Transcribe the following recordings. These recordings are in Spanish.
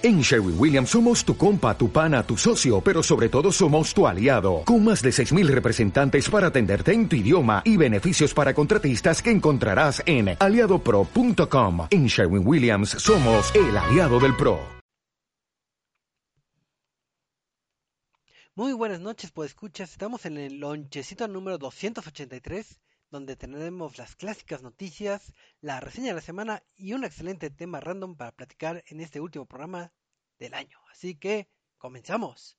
En Sherwin Williams somos tu compa, tu pana, tu socio, pero sobre todo somos tu aliado, con más de 6.000 representantes para atenderte en tu idioma y beneficios para contratistas que encontrarás en aliadopro.com. En Sherwin Williams somos el aliado del PRO. Muy buenas noches, pues escuchas, estamos en el lonchecito número 283 donde tendremos las clásicas noticias, la reseña de la semana y un excelente tema random para platicar en este último programa del año. Así que, comenzamos.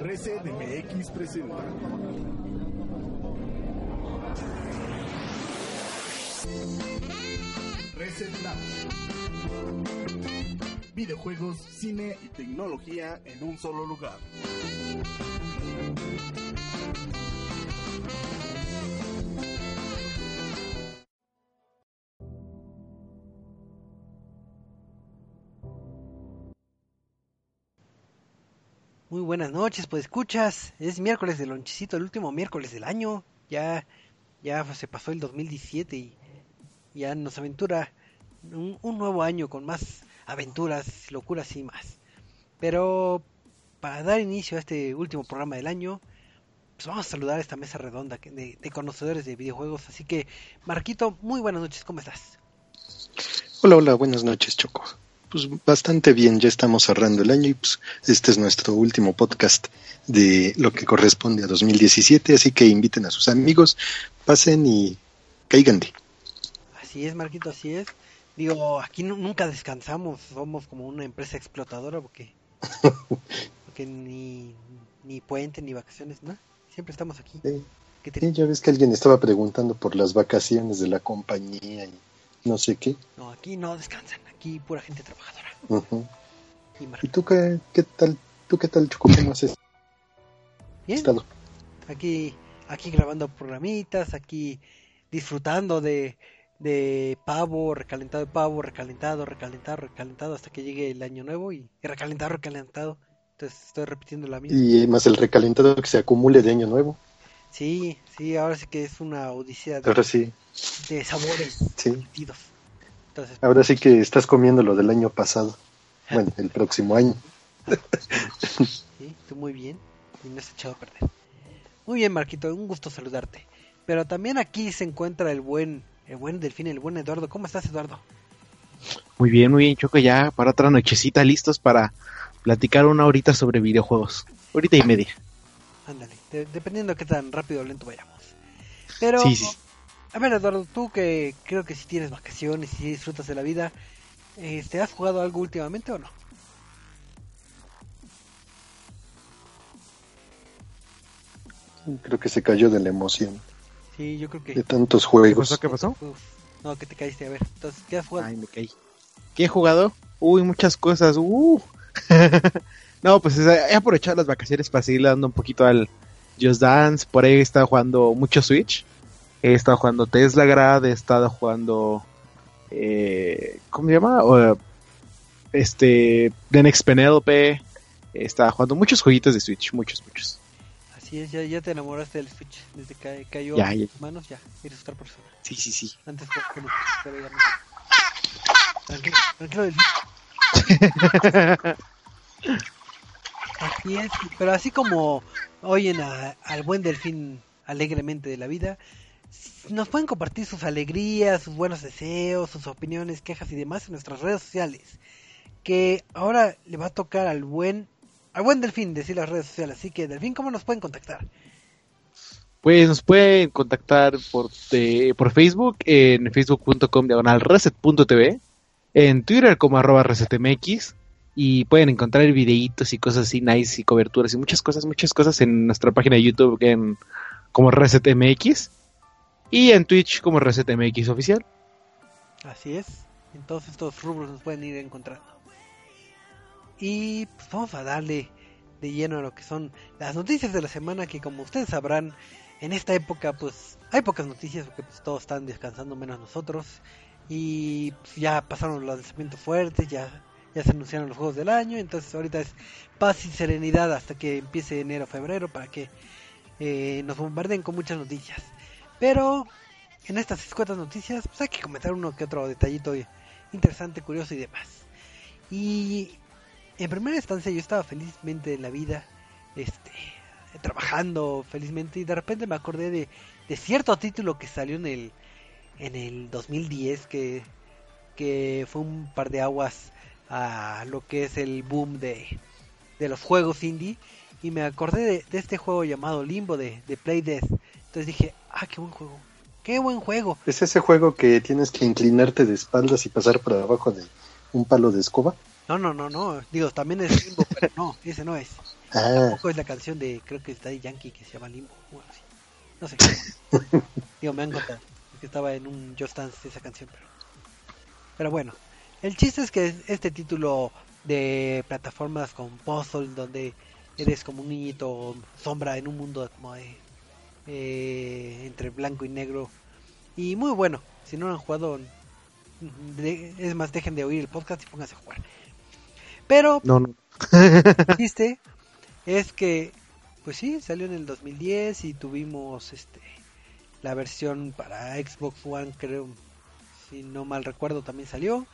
Reset MX presenta. Reset. Videojuegos, cine y tecnología en un solo lugar. Muy buenas noches, pues escuchas, es miércoles del lonchecito, el último miércoles del año. Ya ya se pasó el 2017 y ya nos aventura un nuevo año con más aventuras, locuras y más. Pero para dar inicio a este último programa del año, pues vamos a saludar a esta mesa redonda de, de, conocedores de videojuegos. Así que, Marquito, muy buenas noches, ¿cómo estás? Hola, hola, buenas noches, Choco. Pues bastante bien, ya estamos cerrando el año y pues este es nuestro último podcast de lo que corresponde a 2017, así que inviten a sus amigos, pasen y caigan de. Así es, Marquito, así es. Digo, aquí nunca descansamos, somos como una empresa explotadora porque, porque ni, ni puente ni vacaciones, ¿no? Siempre estamos aquí. Sí. Sí, ya ves que alguien estaba preguntando por las vacaciones de la compañía y no sé qué. No, aquí no descansan, aquí pura gente trabajadora. Uh -huh. ¿Y, ¿Y, tú qué, qué tal? ¿Tú qué tal, Choco? ¿Cómo has estado? Aquí, aquí grabando programitas, aquí disfrutando de, de pavo, recalentado de pavo, recalentado, recalentado, recalentado hasta que llegue el año nuevo y, y recalentado, recalentado. Entonces estoy repitiendo la misma. Y más el recalentado que se acumule de año nuevo. Sí, sí, ahora sí que es una odisea de, ahora sí. de sabores sí. Entonces, ahora sí que estás comiendo lo del año pasado. Bueno, el próximo año. sí, tú muy bien y no has echado a perder. Muy bien, Marquito, un gusto saludarte. Pero también aquí se encuentra el buen, el buen Delfín, el buen Eduardo. ¿Cómo estás, Eduardo? Muy bien, muy bien, Choco, ya para otra nochecita, listos para platicar una horita sobre videojuegos. Horita y media. Ándale, de, dependiendo de qué tan rápido o lento vayamos. Pero, sí, sí. a ver, Eduardo, tú que creo que si tienes vacaciones y si disfrutas de la vida, este, ¿has jugado algo últimamente o no? Creo que se cayó de la emoción. Sí, yo creo que. De tantos juegos. ¿Qué pasó? ¿Qué pasó? Uf, no, que te caíste. A ver, entonces, ¿qué has jugado? Ay, me caí. ¿Qué he jugado? Uy, muchas cosas. Uh. no, pues he aprovechado las vacaciones para seguir dando un poquito al Just Dance. Por ahí he estado jugando mucho Switch. He estado jugando Tesla Grad. He estado jugando. Eh, ¿Cómo se llama? Uh, este. The Next Penelope. He estado jugando muchos jueguitos de Switch. Muchos, muchos. Así es, ya, ya te enamoraste del Switch. Desde que cayó ya, ya. manos, ya, eres otra persona. Sí, sí, sí. Antes que no, pero ya no. Tranquilo, tranquilo del Así es, pero así como oyen a, al buen delfín alegremente de la vida, nos pueden compartir sus alegrías, sus buenos deseos, sus opiniones, quejas y demás en nuestras redes sociales. Que ahora le va a tocar al buen al buen Delfín decir las redes sociales. Así que, Delfín, ¿cómo nos pueden contactar? Pues nos pueden contactar por, eh, por Facebook, en facebook.com diagonal reset.tv, en Twitter como arroba resetmx, y pueden encontrar videitos y cosas así nice y coberturas y muchas cosas, muchas cosas en nuestra página de YouTube en, como resetmx, y en Twitch como resetmx oficial. Así es, en todos estos rubros nos pueden ir encontrando. Y pues vamos a darle de lleno a lo que son las noticias de la semana que como ustedes sabrán en esta época pues hay pocas noticias porque pues, todos están descansando menos nosotros y pues, ya pasaron los lanzamientos fuertes ya ya se anunciaron los juegos del año entonces ahorita es paz y serenidad hasta que empiece enero febrero para que eh, nos bombarden con muchas noticias. Pero en estas escuetas noticias pues hay que comentar uno que otro detallito interesante, curioso y demás. Y en primera instancia yo estaba felizmente en la vida, este, trabajando felizmente y de repente me acordé de, cierto título que salió en el en el 2010 que, que fue un par de aguas a lo que es el boom de, de los juegos indie y me acordé de, de este juego llamado Limbo de, de Play Death. Entonces dije, ah, qué buen juego, qué buen juego. ¿Es ese juego que tienes que inclinarte de espaldas y pasar por abajo de un palo de escoba? No, no, no, no, digo, también es Limbo, pero no, ese no es. Ah, Tampoco es la canción de, creo que es Daddy Yankee que se llama Limbo, o algo así. No sé. Digo, me han contado que estaba en un Just Dance esa canción, pero... Pero bueno, el chiste es que este título de plataformas con puzzle donde eres como un niñito sombra en un mundo como de, eh, entre blanco y negro y muy bueno. Si no lo han jugado, de- es más dejen de oír el podcast y pónganse a jugar. Pero No, no. el chiste es que, pues sí, salió en el 2010 y tuvimos este la versión para Xbox One, creo, si no mal recuerdo, también salió.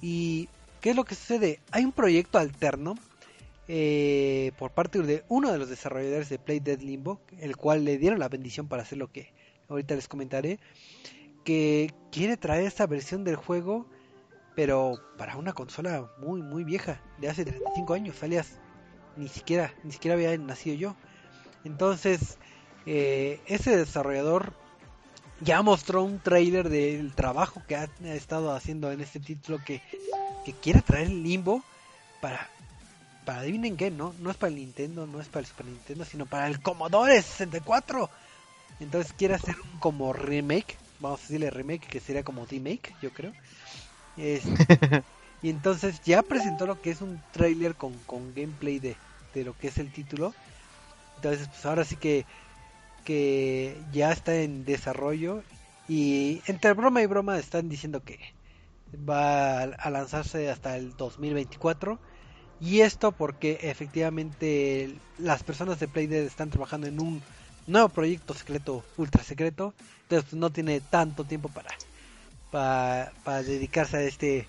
Y ¿qué es lo que sucede? Hay un proyecto alterno eh, por parte de uno de los desarrolladores de Play Dead Limbo, el cual le dieron la bendición para hacer lo que ahorita les comentaré, que quiere traer esta versión del juego, pero para una consola muy muy vieja, de hace 35 años, alias ni siquiera ni siquiera había nacido yo. Entonces, eh, ese desarrollador ya mostró un trailer del trabajo que ha, ha estado haciendo en este título que, que quiere traer el limbo para para adivinen qué, no no es para el Nintendo, no es para el Super Nintendo, sino para el Commodore 64. Entonces quiere hacer un como remake, vamos a decirle remake que sería como remake, yo creo. Este, y entonces ya presentó lo que es un trailer con, con gameplay de, de lo que es el título. Entonces, pues ahora sí que, que ya está en desarrollo. Y entre broma y broma están diciendo que va a, a lanzarse hasta el 2024. Y esto porque efectivamente las personas de Playdead están trabajando en un nuevo proyecto secreto, ultra secreto. Entonces pues, no tiene tanto tiempo para, para, para dedicarse a este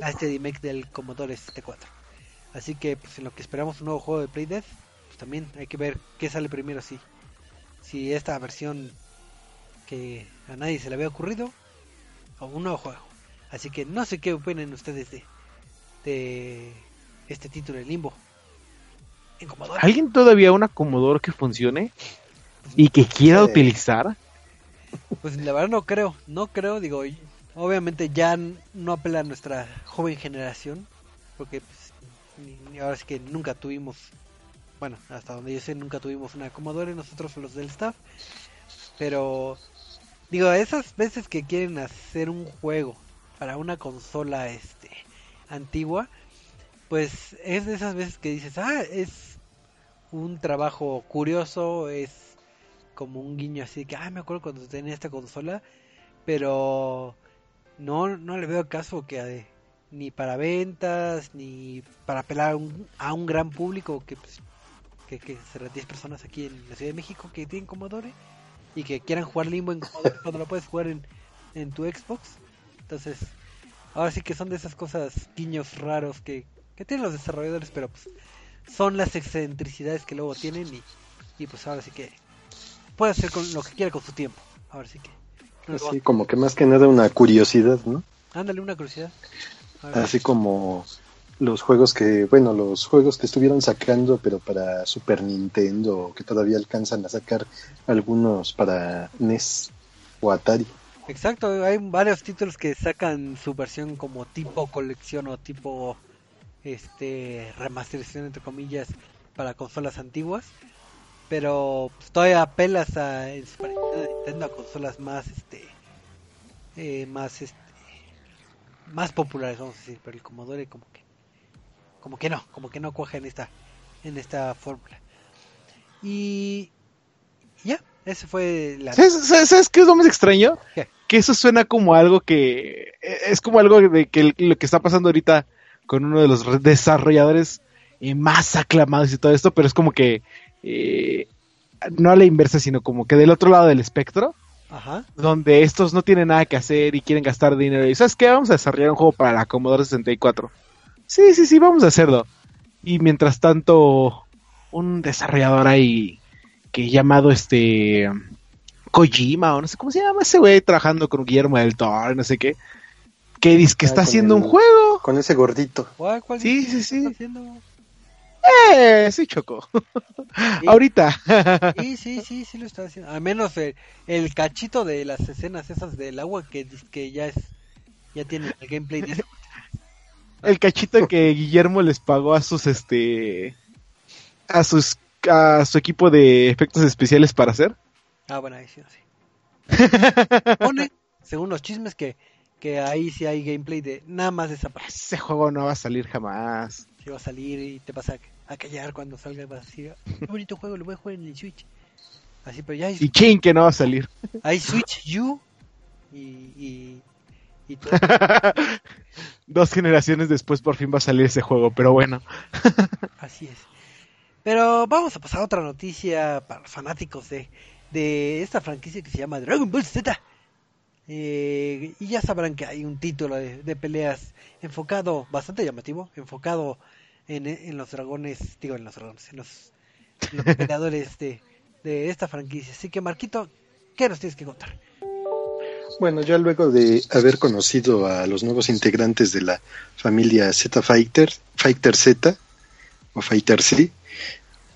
a este remake del Commodore 64. Así que pues en lo que esperamos un nuevo juego de Play Dead, pues también hay que ver qué sale primero si si esta versión que a nadie se le había ocurrido o un nuevo juego. Así que no sé qué opinan ustedes de de este título de Limbo. En Commodore. ¿Alguien todavía un acomodador que funcione y que quiera utilizar? Pues la verdad no creo, no creo, digo, obviamente ya no apela a nuestra joven generación, porque pues, ahora sí que nunca tuvimos, bueno, hasta donde yo sé, nunca tuvimos una Commodore, nosotros los del staff, pero digo, esas veces que quieren hacer un juego para una consola este antigua, pues es de esas veces que dices, ah, es un trabajo curioso, es como un guiño así que, ah, me acuerdo cuando tenía esta consola, pero no, no le veo caso que eh, ni para ventas, ni para apelar a un, a un gran público que, pues, que, que serán 10 personas aquí en la Ciudad de México que tienen Commodore y que quieran jugar Limbo en Commodore cuando lo puedes jugar en, en tu Xbox. Entonces, ahora sí que son de esas cosas, guiños raros que, que tienen los desarrolladores, pero pues son las excentricidades que luego tienen y, y pues ahora sí que puede hacer con lo que quiera con su tiempo. Ahora sí que. no así como que más que nada una curiosidad, ¿no? Ándale una curiosidad. Así como los juegos que, bueno, los juegos que estuvieron sacando, pero para Super Nintendo, que todavía alcanzan a sacar algunos para NES o Atari. Exacto, hay varios títulos que sacan su versión como tipo colección o tipo este remasterización entre comillas para consolas antiguas, pero pues, todavía apelas a en Super Nintendo, Nintendo a consolas más este eh, más este más populares vamos a decir, pero el Commodore como que como que no, como que no cuaja en esta en esta fórmula. Y ya, ese fue la ¿Sabes, sabes- sabes qué es lo más extraño? ¿Qué? Que eso suena como algo que... Es como algo de que el- lo que está pasando ahorita con uno de los re- desarrolladores eh, más aclamados y todo esto, pero es como que... eh, no a la inversa, sino como que del otro lado del espectro, Ajá. donde estos no tienen nada que hacer y quieren gastar dinero. Y ¿sabes qué? Vamos a desarrollar un juego para la Commodore 64. Sí, sí, sí, vamos a hacerlo. Y mientras tanto, un desarrollador ahí que llamado este Kojima o no sé cómo se llama ese güey trabajando con Guillermo del Toro, no sé qué, que dice que Ah, está haciendo el- un juego. Con ese gordito. ¿Cuál, cuál Sí, sí, sí. Eh, sí, Choco. Sí. Ahorita. Sí, sí, sí, sí lo está haciendo. Al menos el, el cachito de las escenas esas del agua que, que ya es, ya tiene el gameplay de eso. el cachito que Guillermo les pagó a sus este a sus a su equipo de efectos especiales para hacer. Ah, bueno, ahí sí, sí. Pone, según los chismes, que, que ahí sí hay gameplay de nada más de esa parte. Ese juego no va a salir jamás. Si va a salir y te vas a, a callar cuando salga y vas a decir, qué bonito juego, lo voy a jugar en el Switch. Así, pero ya hay, Y chin que no va a salir. hay Switch U y, y, y todo. Dos generaciones después por fin va a salir ese juego, pero bueno. Así es. Pero vamos a pasar a otra noticia para los fanáticos de, de esta franquicia que se llama Dragon Ball Z. Eh, y ya sabrán que hay un título de, de peleas enfocado, bastante llamativo, enfocado en, en los dragones, digo en los dragones, en los, en los peleadores de, de esta franquicia. Así que Marquito, ¿qué nos tienes que contar? Bueno, ya luego de haber conocido a los nuevos integrantes de la familia Z Fighter, Fighter Z o Fighter C,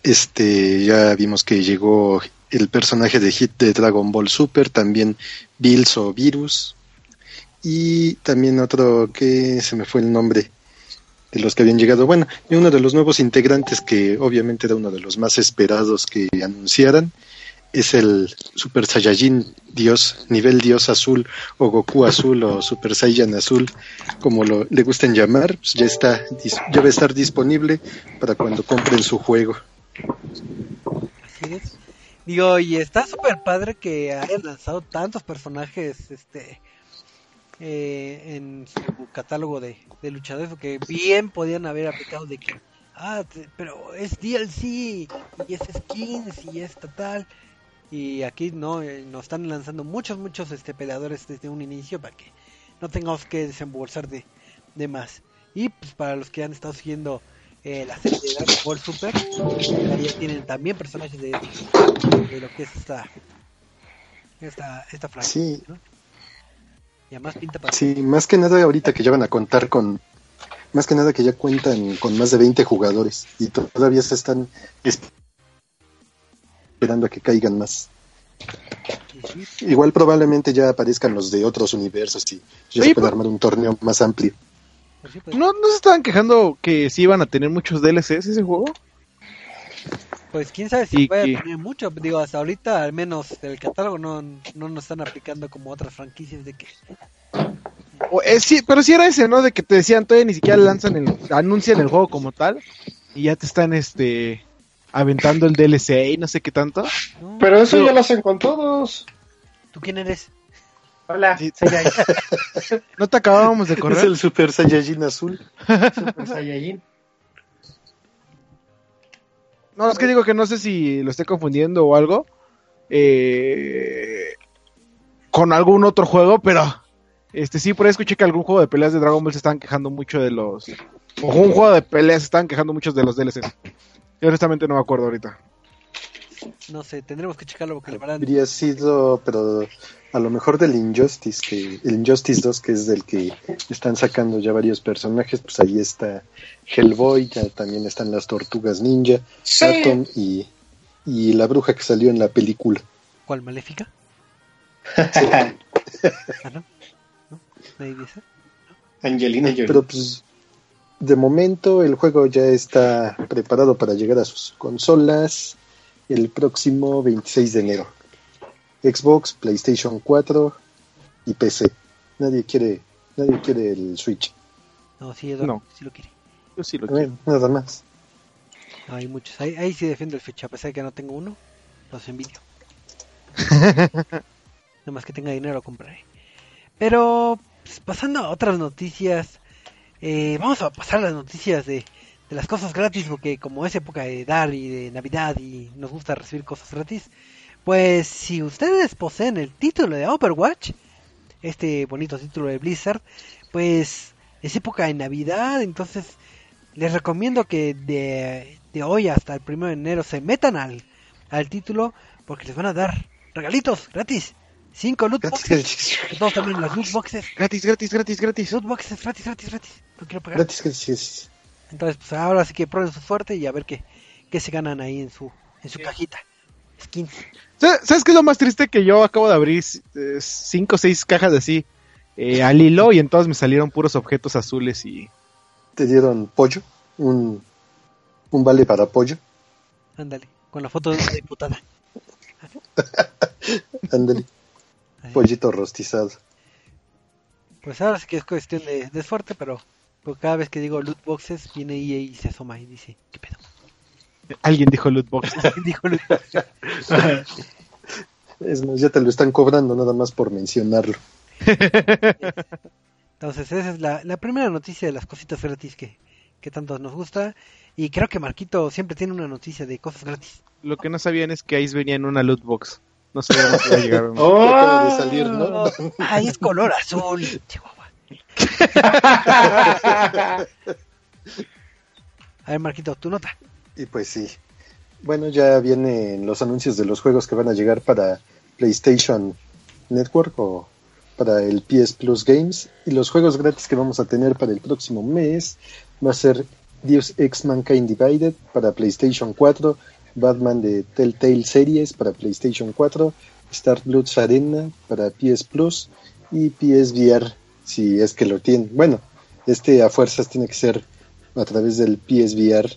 este, ya vimos que llegó el personaje de Hit de Dragon Ball Super, también Bills o Virus, y también otro que se me fue el nombre de los que habían llegado. Bueno, y uno de los nuevos integrantes que obviamente era uno de los más esperados que anunciaran es el Super Saiyajin Dios, nivel Dios azul o Goku azul o Super Saiyan azul, como lo, le gusten llamar, pues ya está, ya va a estar disponible para cuando compren su juego. Así es. Digo, y está súper padre que hayan lanzado tantos personajes este eh, en su catálogo de, de luchadores, porque bien podían haber aplicado de que, ah, pero es DLC, y es skins, y es tal. Y aquí no, eh, nos están lanzando muchos, muchos este peleadores desde un inicio para que no tengamos que desembolsar de, de más. Y pues para los que han estado siguiendo eh, la serie de Dragon Ball Super, ahí ya tienen también personajes de, de lo que es esta esta, esta franquicia, Sí. ¿no? Y además pinta para Sí, más que nada ahorita que ya van a contar con, más que nada que ya cuentan con más de 20 jugadores y to- todavía se están esperando a que caigan más. Igual probablemente ya aparezcan los de otros universos y ya Oye, se puede pero- armar un torneo más amplio. pues sí, pues, ¿No, ¿No se estaban quejando que sí iban a tener muchos DLCs ese juego? Pues quién sabe si puede tener mucho, digo, hasta ahorita al menos el catálogo no, no nos están aplicando como otras franquicias de que O, eh, sí, pero sí era ese, ¿no? De que te decían, todavía ni siquiera lanzan el, anuncian el juego como tal y ya te están, este, aventando el DLC y no sé qué tanto. ¿no? Pero eso Pero- ya lo hacen con todos. ¿Tú quién eres? Hola, Sí. ¿No te acabábamos de Es correr? el Super Saiyajin azul. Super Saiyajin. No, es que digo que no sé si lo estoy confundiendo o algo. eh, con algún otro juego, pero este sí, por ahí escuché que algún juego de peleas de Dragon Ball se estaban quejando mucho de los. O un juego de peleas se estaban quejando muchos de los DLCs. Yo honestamente no me acuerdo ahorita. No sé, tendremos que checarlo porque la verdad Habría sido, pero a lo mejor del Injustice, que el Injustice 2, que es del que están sacando ya varios personajes, pues ahí está Hellboy, ya también están las tortugas ninja, Atom y, y la bruja que salió en la película. ¿cuál maléfica? Ah, no, ¿No? nadie dice. Angelina Jolie. Pero pues de momento el juego ya está preparado para llegar a sus consolas el próximo 26 de enero. Xbox, PlayStation 4 y PC. Nadie quiere, nadie quiere el Switch. No, sí, Eduardo, No. sí lo quiere. Yo sí lo quiero. Nada más. No, hay muchos. Ahí, ahí sí defiendo el Switch, a pesar de que no tengo uno, los envidio. Nada más que tenga dinero lo compraré. Pero, pues, pasando a otras noticias, eh, vamos a pasar las noticias de, de las cosas gratis, porque como es época de dar y de Navidad y nos gusta recibir cosas gratis, pues si ustedes poseen el título de Overwatch, este bonito título de Blizzard, pues es época de Navidad, entonces les recomiendo que de, de hoy hasta el primero de enero se metan al, al título porque les van a dar regalitos gratis. Cinco loot Gratis, boxes. gratis, Todos también las loot boxes. Gratis, gratis, gratis, gratis. Loot boxes gratis, gratis, gratis. No quiero pagar. gratis, gratis. Entonces, pues ahora sí que prueben su suerte y a ver qué, qué se ganan ahí en su, en su cajita. Skins. ¿Sabes qué es lo más triste? Que yo acabo de abrir eh, cinco o seis cajas así eh, al hilo y en todas me salieron puros objetos azules y... Te dieron pollo, un, un vale para pollo. Ándale, con la foto de una diputada. Ándale, pollito rostizado. Pues ahora sí que es cuestión de, de suerte, pero pues cada vez que digo loot boxes, viene EA y se asoma y dice, ¿qué pedo? Alguien dijo loot box. Dijo loot boxes. Es más, ya te lo están cobrando nada más por mencionarlo. Entonces, esa es la, la primera noticia de las cositas gratis que, que tanto nos gusta. Y creo que Marquito siempre tiene una noticia de cosas gratis. Lo que no sabían es que Ice venía en una loot box. No sabíamos que iba a llegar. ¡Oh! De salir, ¿no? Oh, ah, es color azul, Chihuahua. A ver, Marquito, tu nota. Y pues sí. Bueno, ya vienen los anuncios de los juegos que van a llegar para PlayStation Network o para el PS Plus Games. Y los juegos gratis que vamos a tener para el próximo mes va a ser Deus Ex Mankind Divided para PlayStation 4, Batman de Telltale Series para PlayStation 4, Star Bloods Arena para PS Plus y PSVR si es que lo tienen. Bueno, este a fuerzas tiene que ser a través del PSVR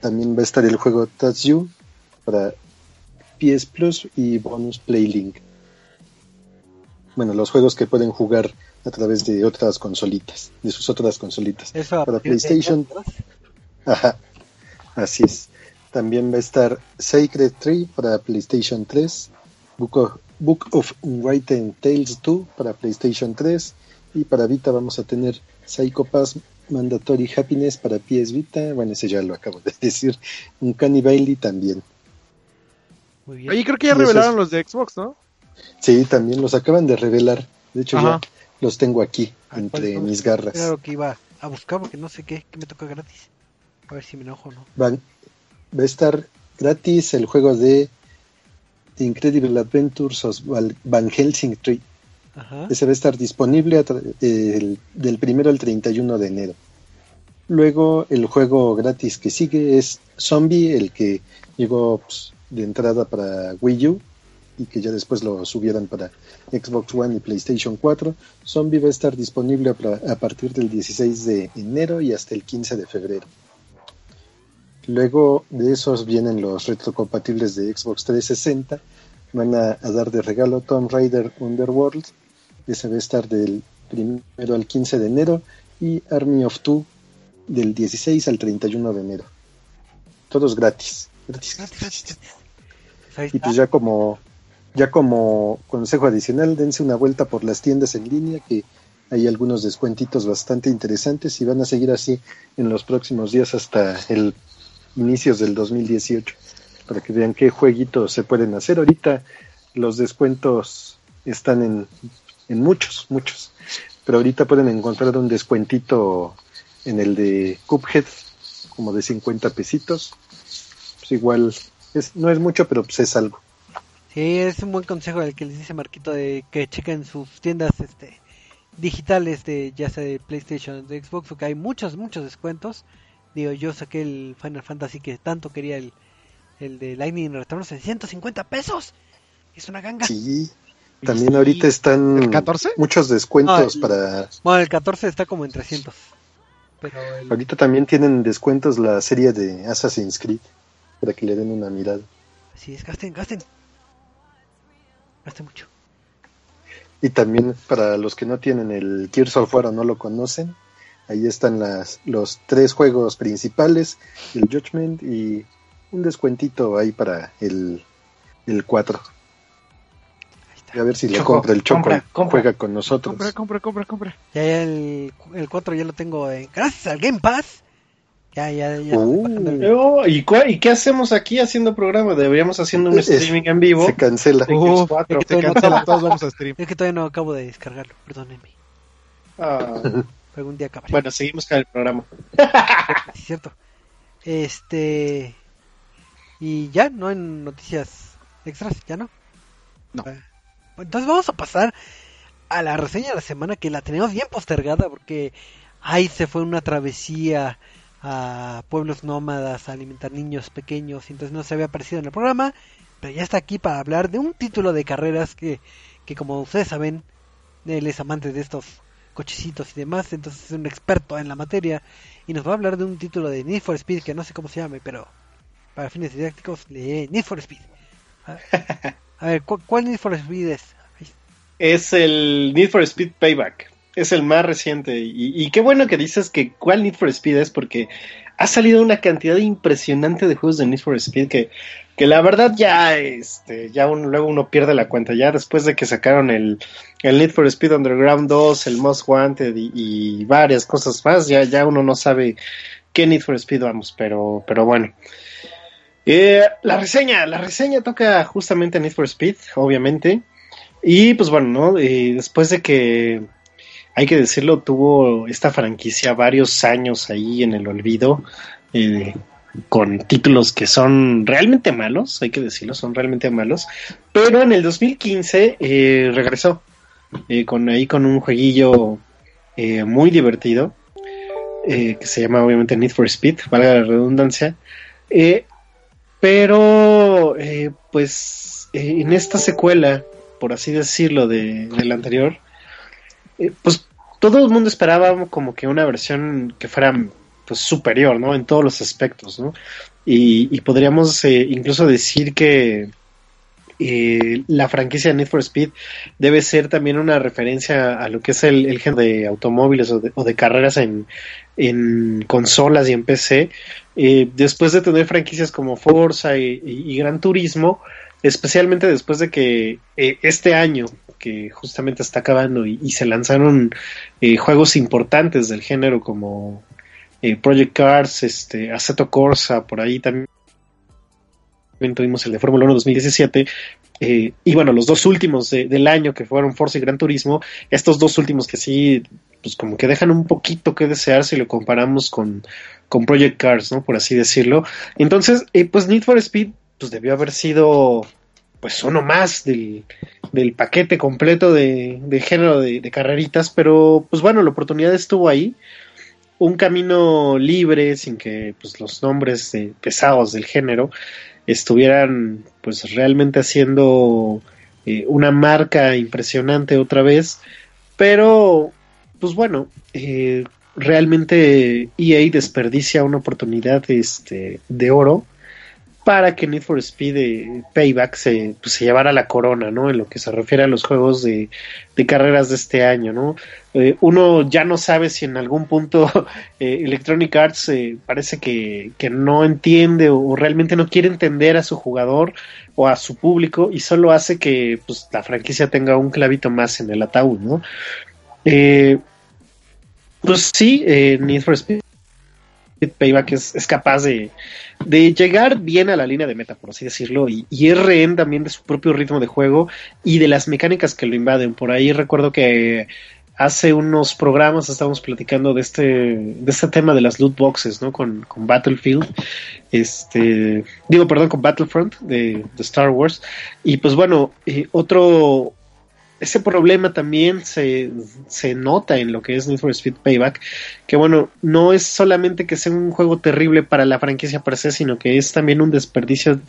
también va a estar el juego Touch You para PS Plus y Bonus Playlink. Bueno, los juegos que pueden jugar a través de otras consolitas, de sus otras consolitas. Eso Para PlayStation. Ajá, así es. También va a estar Sacred Tree para PlayStation 3, Book of, Book of Unwritten Tales 2 para PlayStation 3 y para Vita vamos a tener Psycho Pass Mandatory Happiness para PS Vita, bueno, ese ya lo acabo de decir, un Canny Bailey también. Muy bien. Oye, creo que ya revelaron es- los de Xbox, ¿no? Sí, también los acaban de revelar, de hecho Ajá. ya los tengo aquí Ah, entre mis garras. Lo que iba a buscar porque no sé qué, qué me toca gratis. A ver si me enojo o no. Van- va a estar gratis el juego de The Incredible Adventures of Van Helsing 3. Ajá. Ese va a estar disponible a el- del primero al 31 de enero. Luego el juego gratis que sigue es Zombie, el que llegó pues, de entrada para Wii U y que ya después lo subieron para Xbox One y PlayStation 4. Zombie va a estar disponible a partir del 16 de enero y hasta el 15 de febrero. Luego de esos vienen los retrocompatibles de Xbox 360. Van a, a dar de regalo Tomb Raider Underworld. Ese va a estar del primero al 15 de enero. Y Army of Two del 16 al 31 de enero. Todos gratis. Gratis, gratis. Pues Y pues ya como, ya como consejo adicional, dense una vuelta por las tiendas en línea que hay algunos descuentitos bastante interesantes y van a seguir así en los próximos días hasta el inicios del 2018 para que vean qué jueguitos se pueden hacer. Ahorita los descuentos están en, en muchos, muchos, pero ahorita pueden encontrar un descuentito en el de Cuphead como de 50 pesitos. Pues igual es, no es mucho, pero pues es algo. Sí, es un buen consejo el que les dice Marquito de que chequen sus tiendas este digitales de ya sea de PlayStation de Xbox porque hay muchos muchos descuentos. Digo, yo saqué el Final Fantasy que tanto quería el el de Lightning Returns en 150 pesos. Es una ganga. Sí. También ahorita están ¿El 14? muchos descuentos Ah, para... Bueno, el 14 está como en 300. Pero el, Ahorita también tienen descuentos la serie de Assassin's Creed para que le den una mirada. sí, es gasten, gasten. Gasten mucho. Y también para los que no tienen el Gears of War o no lo conocen, ahí están las, los tres juegos principales, el Judgment y un descuentito ahí para el, el 4. Ahí Y está. a ver si le compra el Choco compra, y compra. juega con nosotros. Compra, compra, compra, compra. Ya, ya el, el 4 ya lo tengo. eh, gracias al Game Pass. Ya, ya, ya. Uh. Oh, ¿y, cua- ¿Y qué hacemos aquí haciendo programa? Deberíamos haciendo un Es- streaming en vivo. Se cancela. de Uh, Xbox 4. se cancela, todos vamos a stream. Es que todavía no acabo de descargarlo, perdónenme. Ah, Algún día acabaré. bueno, seguimos con el programa. Es cierto. Este. Y ya, no en noticias extras, ya no. No. Ah, Entonces vamos a pasar a la reseña de la semana que la tenemos bien postergada porque ahí se fue una travesía a pueblos nómadas a alimentar niños pequeños y entonces no se había aparecido en el programa, pero ya está aquí para hablar de un título de carreras que, que como ustedes saben, él es amante de estos cochecitos y demás, entonces es un experto en la materia y nos va a hablar de un título de Need for Speed que no sé cómo se llame, pero para fines didácticos le Need for Speed. A, ver, ¿cu- ¿cuál Need for Speed es? Es el Need for Speed Payback. Es el más reciente. Y, y qué bueno que dices que cuál Need for Speed es, porque ha salido una cantidad impresionante de juegos de Need for Speed que, que la verdad ya, este, ya luego uno pierde la cuenta. Ya después de que sacaron el, el Need for Speed Underground 2, el Most Wanted y, y varias cosas más, ya, ya uno no sabe qué Need for Speed vamos, pero, pero bueno. Eh, la reseña, la reseña toca justamente Need for Speed, obviamente. Y pues bueno, ¿no? Eh, después de que, hay que decirlo, tuvo esta franquicia varios años ahí en el olvido, eh, con títulos que son realmente malos, hay que decirlo, son realmente malos. Pero en el 2015 eh, regresó, eh, con ahí con un jueguillo eh, muy divertido, que se llama obviamente Need for Speed, valga la redundancia. Pero, pues, en esta secuela, por así decirlo, de, del anterior, pues todo el mundo esperaba como que una versión que fuera pues superior, ¿no? En todos los aspectos, ¿no? Y, y podríamos eh, incluso decir que eh, la franquicia Need for Speed debe ser también una referencia a lo que es el, el género de automóviles o de, carreras en, en consolas y en PC. Eh, después de tener franquicias como Forza y, Gran Turismo, especialmente después de que este año, que justamente está acabando y, se lanzaron juegos importantes del género como eh, Project Cars, este, Assetto Corsa, por ahí también tuvimos el de Fórmula 1 2017, eh, y bueno, los dos últimos de- del año que fueron Forza y Gran Turismo, estos dos últimos que sí, pues como que dejan un poquito que desear si lo comparamos con, con Project Cars, ¿no? Por así decirlo. Entonces, eh, pues Need for Speed, pues debió haber sido, pues uno más del, del paquete completo de, de género de, de carreritas, pero pues bueno, la oportunidad estuvo ahí. Un camino libre, sin que pues los nombres eh, pesados del género estuvieran pues realmente haciendo eh, una marca impresionante otra vez. Pero, pues bueno, eh, realmente EA desperdicia una oportunidad este, de oro para que Need for Speed eh, Payback se, pues, se llevara la corona, ¿no? En lo que se refiere a los juegos de, de carreras de este año, ¿no? Eh, uno ya no sabe si en algún punto eh, Electronic Arts parece que, que no entiende o, o realmente no quiere entender a su jugador o a su público y solo hace que pues, la franquicia tenga un clavito más en el ataúd, ¿no? Pues sí, Need for Speed Payback es, es capaz de, de llegar bien a la línea de meta, por así decirlo, y, y es rehén también de su propio ritmo de juego y de las mecánicas que lo invaden. Por ahí recuerdo que hace unos programas estábamos platicando de este, de este tema de las loot boxes, ¿no? Con, con Battlefield, este, digo, perdón, con Battlefront de, de Star Wars. Y pues bueno, eh, otro, ese problema también se, se nota en lo que es Need for Speed Payback, que bueno, no es solamente que sea un juego terrible para la franquicia per se, sino que es también un desperdicio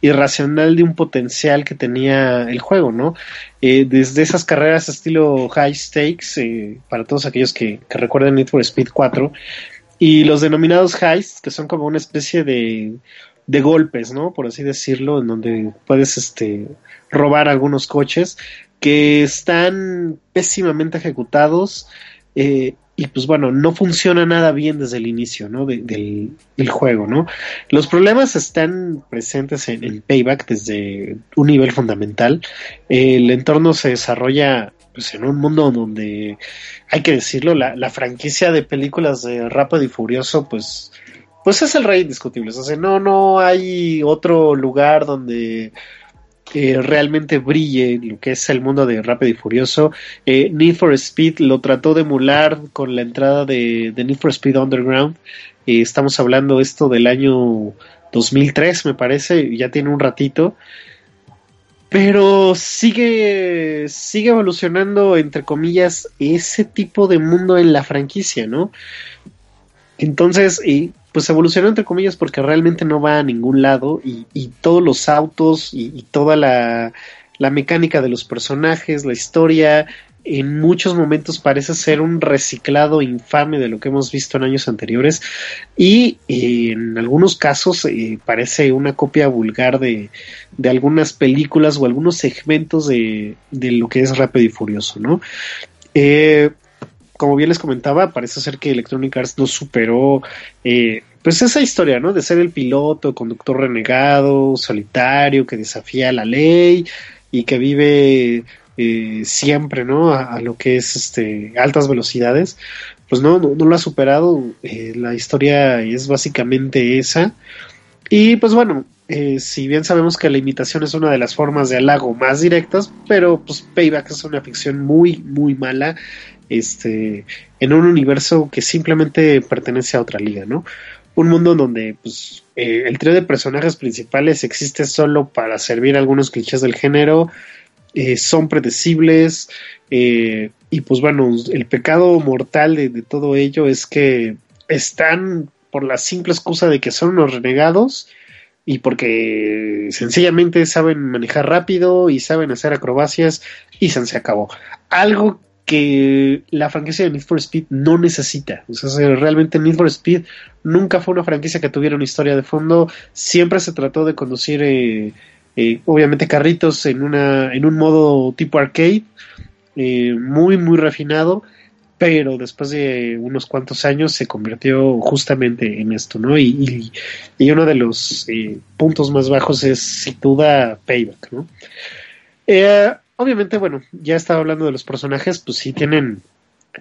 irracional de un potencial que tenía el juego, ¿no? Eh, desde esas carreras estilo high stakes, eh, para todos aquellos que, que recuerden Need for Speed 4, y los denominados heists, que son como una especie de, de golpes, ¿no? Por así decirlo, en donde puedes este, robar algunos coches que están pésimamente ejecutados eh, y pues bueno, no funciona nada bien desde el inicio, ¿no? De, del, del, juego, ¿no? Los problemas están presentes en payback desde un nivel fundamental. El entorno se desarrolla pues, en un mundo donde, hay que decirlo, la, la franquicia de películas de Rápido y Furioso, pues pues es el rey indiscutible. O sea, no, no hay otro lugar donde eh, realmente brille lo que es el mundo de Rápido y Furioso. Eh, Need for Speed lo trató de emular con la entrada de, Need for Speed Underground. Eh, estamos hablando esto del año 2003, me parece, ya tiene un ratito. Pero sigue, sigue evolucionando, entre comillas, ese tipo de mundo en la franquicia, ¿no? Entonces, y pues evolucionó entre comillas porque realmente no va a ningún lado y, todos los autos y, y toda la, la, mecánica de los personajes, la historia, en muchos momentos parece ser un reciclado infame de lo que hemos visto en años anteriores y eh, en algunos casos eh, parece una copia vulgar de, de, algunas películas o algunos segmentos de, de, lo que es Rápido y Furioso, ¿no? Eh, como bien les comentaba, parece ser que Electronic Arts no superó eh, pues esa historia, ¿no? De ser el piloto, conductor renegado, solitario, que desafía la ley y que vive eh, siempre, ¿no? A, lo que es este altas velocidades. Pues no, no, no lo ha superado. Eh, la historia es básicamente esa. Y pues bueno, eh, si bien sabemos que la imitación es una de las formas de halago más directas, pero pues Payback es una ficción muy, muy mala este, en un universo que simplemente pertenece a otra liga, ¿no? Un mundo donde pues, eh, el trío de personajes principales existe solo para servir algunos clichés del género, eh, son predecibles, eh, y pues bueno, el pecado mortal de, todo ello es que están por la simple excusa de que son unos renegados y porque sencillamente saben manejar rápido y saben hacer acrobacias y se, se acabó. Algo que la franquicia de Need for Speed no necesita. O sea, realmente Need for Speed nunca fue una franquicia que tuviera una historia de fondo. Siempre se trató de conducir, eh, eh, obviamente, carritos en, una, en un modo tipo arcade, eh, muy, muy refinado. Pero después de unos cuantos años se convirtió justamente en esto, ¿no? Y, y, y uno de los puntos más bajos es, sin duda, Payback, ¿no? Obviamente, bueno, ya estaba hablando de los personajes, pues sí tienen,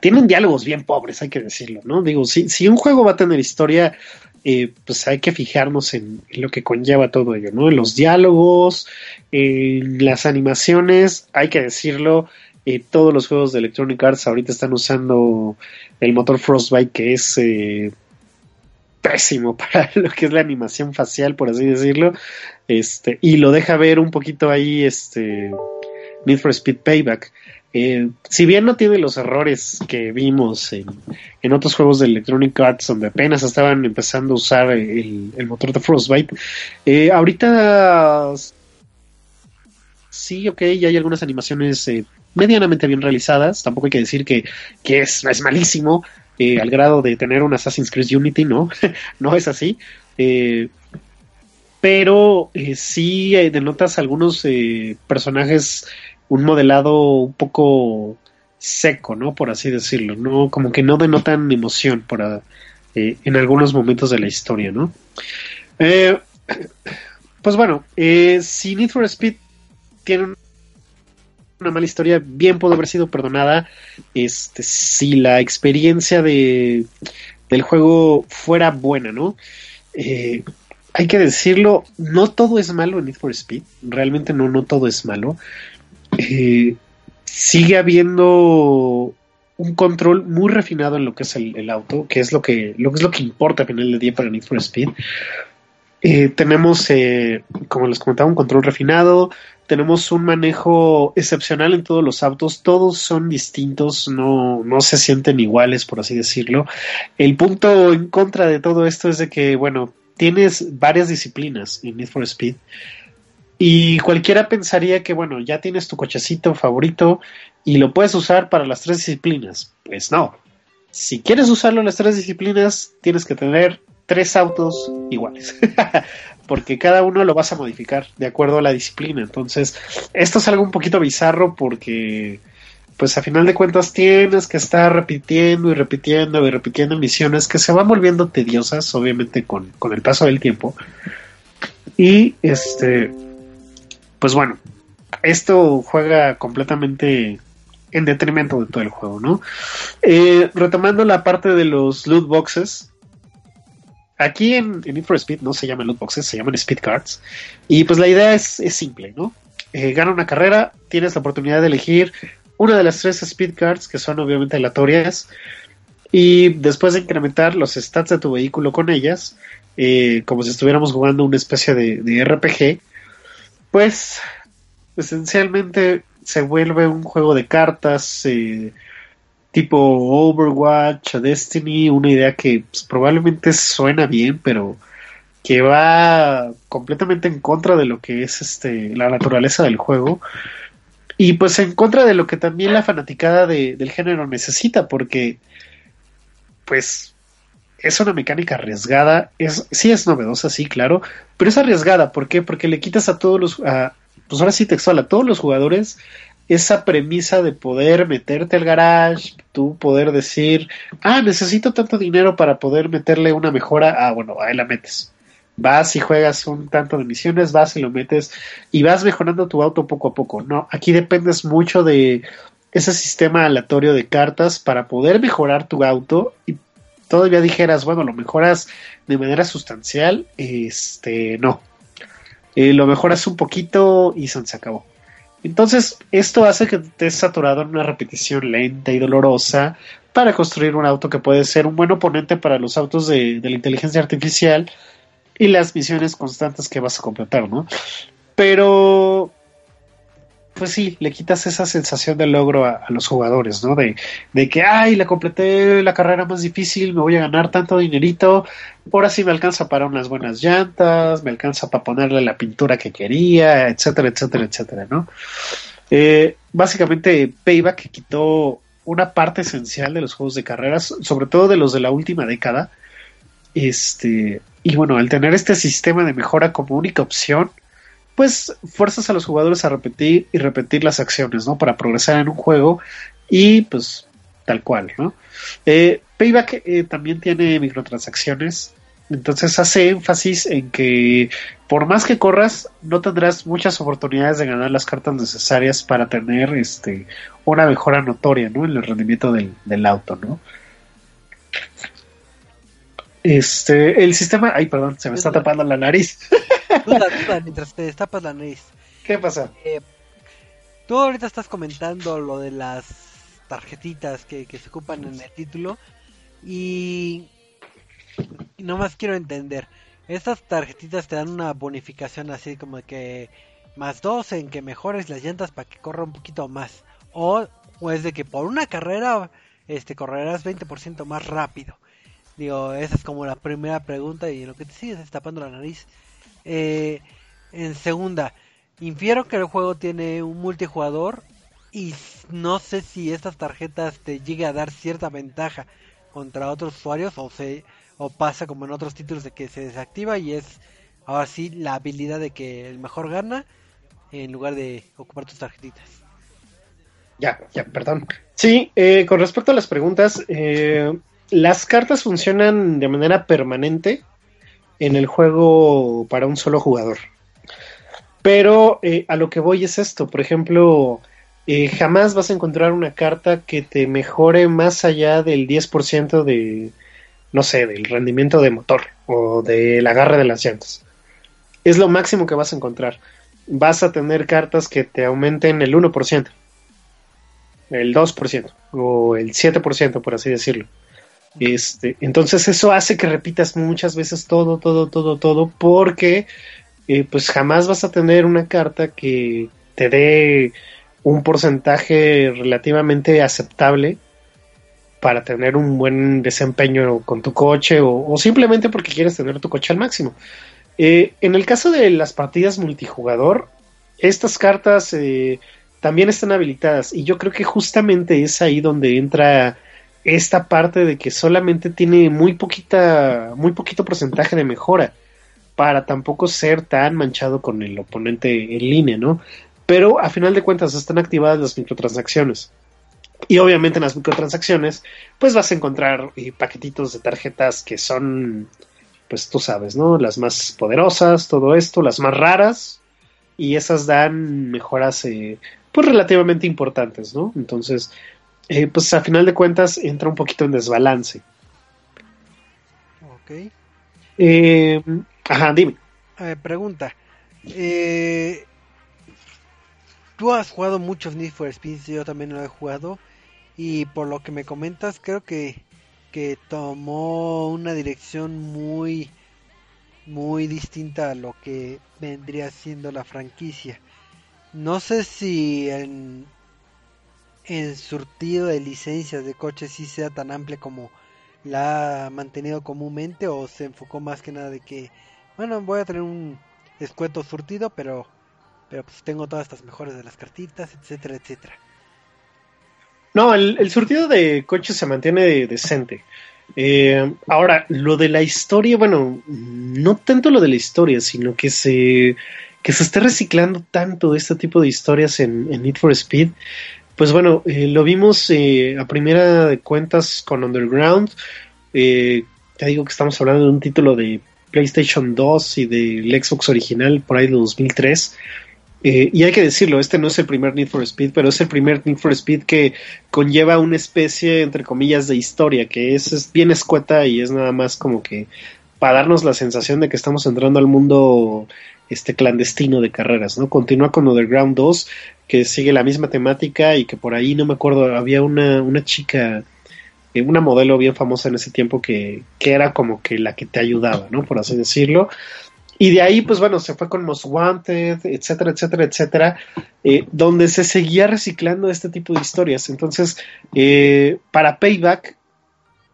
tienen diálogos bien pobres, hay que decirlo, ¿no? Digo, si, si un juego va a tener historia, eh, pues hay que fijarnos en, lo que conlleva todo ello, ¿no? En los diálogos, en las animaciones, hay que decirlo, eh, todos los juegos de Electronic Arts ahorita están usando el motor Frostbite que es eh, pésimo para lo que es la animación facial, por así decirlo, este, y lo deja ver un poquito ahí, este, Need for Speed Payback. Eh, si bien no tiene los errores que vimos en, otros juegos de Electronic Arts donde apenas estaban empezando a usar el, motor de Frostbite, eh, ahorita sí, ok, ya hay algunas animaciones eh, medianamente bien realizadas, tampoco hay que decir que, que es, es malísimo al grado de tener un Assassin's Creed Unity, no, no es así. Pero sí denotas algunos personajes un modelado un poco seco, ¿no? Por así decirlo, ¿no? Como que no denotan emoción para, eh, en algunos momentos de la historia, ¿no? Eh, pues bueno, eh, si Need for Speed tiene una mala historia, bien puede haber sido perdonada este, si la experiencia de, del juego fuera buena, ¿no? Eh, hay que decirlo, no todo es malo en Need for Speed, realmente no, no todo es malo eh, sigue habiendo un control muy refinado en lo que es el, el, auto, que es lo que, lo que es lo que importa al final del día para Need for Speed. Eh, tenemos, eh, como les comentaba, un control refinado, tenemos un manejo excepcional en todos los autos, todos son distintos, no, no se sienten iguales, por así decirlo. El punto en contra de todo esto es de que, bueno, tienes varias disciplinas en Need for Speed. Y cualquiera pensaría que, bueno, ya tienes tu cochecito favorito y lo puedes usar para las tres disciplinas. Pues no. Si quieres usarlo en las tres disciplinas, tienes que tener tres autos iguales. porque cada uno lo vas a modificar de acuerdo a la disciplina. Entonces, esto es algo un poquito bizarro porque, pues a final de cuentas, tienes que estar repitiendo y repitiendo y repitiendo misiones que se van volviendo tediosas, obviamente, con, con el paso del tiempo. Y este pues bueno, esto juega completamente en detrimento de todo el juego, ¿no? Eh, retomando la parte de los loot boxes, aquí en, en no se llaman loot boxes, se llaman speed cards. Y pues la idea es, simple, ¿no? Eh, gana una carrera, tienes la oportunidad de elegir una de las tres speed cards, que son obviamente aleatorias, y después de incrementar los stats de tu vehículo con ellas, eh, como si estuviéramos jugando una especie de RPG, pues esencialmente se vuelve un juego de cartas eh, tipo Overwatch Destiny, una idea que pues, probablemente suena bien, pero que va completamente en contra de lo que es este la naturaleza del juego. Y pues en contra de lo que también la fanaticada de- del género necesita porque pues es una mecánica arriesgada es sí es novedosa sí claro pero es arriesgada ¿por qué? porque le quitas a todos los a, pues ahora sí textual a todos los jugadores esa premisa de poder meterte al garage, tú poder decir, ah, necesito tanto dinero para poder meterle una mejora, ah, bueno, ahí la metes. Vas y juegas un tanto de misiones, vas y lo metes y vas mejorando tu auto poco a poco. No, aquí dependes mucho de ese sistema aleatorio de cartas para poder mejorar tu auto y todavía dijeras, bueno, lo mejoras de manera sustancial, este, no. Eh, lo mejoras un poquito y se acabó. Entonces, esto hace que estés saturado en una repetición lenta y dolorosa para construir un auto que puede ser un buen oponente para los autos de, de la inteligencia artificial y las misiones constantes que vas a completar, ¿no? Pero, pues sí, le quitas esa sensación de logro a, los jugadores, ¿no? De, de que, ay, la completé la carrera más difícil, me voy a ganar tanto dinerito, ahora sí me alcanza para unas buenas llantas, me alcanza para ponerle la pintura que quería, etcétera, etcétera, etcétera, ¿no? Eh, básicamente, Payback quitó una parte esencial de los juegos de carreras, sobre todo de los de la última década. Este, y bueno, al tener este sistema de mejora como única opción, pues fuerzas a los jugadores a repetir y repetir las acciones, ¿no? Para progresar en un juego y pues tal cual, ¿no? Eh, Payback eh, también tiene microtransacciones, entonces hace énfasis en que por más que corras, no tendrás muchas oportunidades de ganar las cartas necesarias para tener este una mejora notoria, ¿no? En el rendimiento del, del auto, ¿no? Este, el sistema, ay, perdón, se me está tapando la nariz. Duda, duda, mientras te destapas la nariz. ¿Qué pasa? Eh, tú ahorita estás comentando lo de las tarjetitas que, que se ocupan en el título y y nomás quiero entender, estas tarjetitas te dan una bonificación así como que más dos en que mejores las llantas para que corra un poquito más o, o es de que por una carrera este correrás 20% más rápido. Digo, esa es como la primera pregunta y lo que te sigues destapando la nariz. Eh, en segunda, infiero que el juego tiene un multijugador y no sé si estas tarjetas te llegue a dar cierta ventaja contra otros usuarios o se o pasa como en otros títulos de que se desactiva y es ahora sí la habilidad de que el mejor gana en lugar de ocupar tus tarjetitas. Ya, ya, perdón. Sí, eh, con respecto a las preguntas, eh, las cartas funcionan de manera permanente en el juego para un solo jugador. Pero eh, a lo que voy es esto, por ejemplo, eh, jamás vas a encontrar una carta que te mejore más allá del 10% de, no sé, del rendimiento de motor o del agarre de las llantas. Es lo máximo que vas a encontrar. Vas a tener cartas que te aumenten el 1%, el 2% o el 7%, por así decirlo. Este, entonces eso hace que repitas muchas veces todo, todo, todo, todo, porque eh, pues jamás vas a tener una carta que te dé un porcentaje relativamente aceptable para tener un buen desempeño con tu coche o, simplemente porque quieres tener tu coche al máximo. Eh, en el caso de las partidas multijugador, estas cartas eh, también están habilitadas y yo creo que justamente es ahí donde entra esta parte de que solamente tiene muy poquita, muy poquito porcentaje de mejora para tampoco ser tan manchado con el oponente en línea, ¿no? Pero a final de cuentas están activadas las microtransacciones. Y obviamente en las microtransacciones, pues vas a encontrar eh, paquetitos de tarjetas que son, pues tú sabes, ¿no? Las más poderosas, todo esto, las más raras, y esas dan mejoras, eh, pues relativamente importantes, ¿no? Entonces, eh, pues a final de cuentas entra un poquito en desbalance. Ok. Eh, ajá, dime. Eh, pregunta. Eh, Tú has jugado muchos Need for Speed, yo también lo he jugado. Y por lo que me comentas, creo que, que tomó una dirección muy, muy distinta a lo que vendría siendo la franquicia. No sé si en, en surtido de licencias de coches sí sea tan amplia como la ha mantenido comúnmente o se enfocó más que nada de que, bueno, voy a tener un escueto surtido, pero pero pues tengo todas estas mejores de las cartitas, etcétera, etcétera. No, el, surtido de coches se mantiene decente. Eh, ahora, lo de la historia, bueno, no tanto lo de la historia, sino que se, que se esté reciclando tanto este tipo de historias en, Need for Speed. Pues bueno, eh, lo vimos eh, a primera de cuentas con Underground. te digo que estamos hablando de un título de PlayStation 2 y del Xbox original por ahí de 2003. Eh, y hay que decirlo, este no es el primer Need for Speed, pero es el primer Need for Speed que conlleva una especie, entre comillas, de historia, que es, bien escueta y es nada más como que para darnos la sensación de que estamos entrando al mundo este clandestino de carreras, ¿no? Continúa con Underground 2, que sigue la misma temática y que por ahí, no me acuerdo, había una, una chica, eh, una modelo bien famosa en ese tiempo que, que era como que la que te ayudaba, ¿no? Por así decirlo. Y de ahí, pues bueno, se fue con Most Wanted, etcétera, etcétera, etcétera, eh, donde se seguía reciclando este tipo de historias. Entonces, eh, para Payback,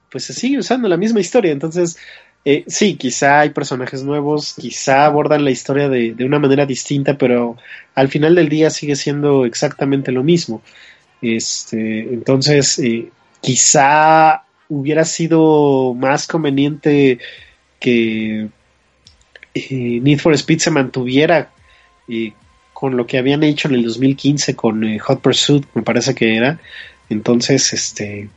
pues se sigue usando la misma historia. Entonces, eh, sí, quizá hay personajes nuevos, quizá abordan la historia de, de, una manera distinta, pero al final del día sigue siendo exactamente lo mismo. Este, entonces, quizá hubiera sido más conveniente que eh, Need for Speed se mantuviera eh, con lo que habían hecho en el 2015 con eh, Hot Pursuit, me parece que era. Entonces, este,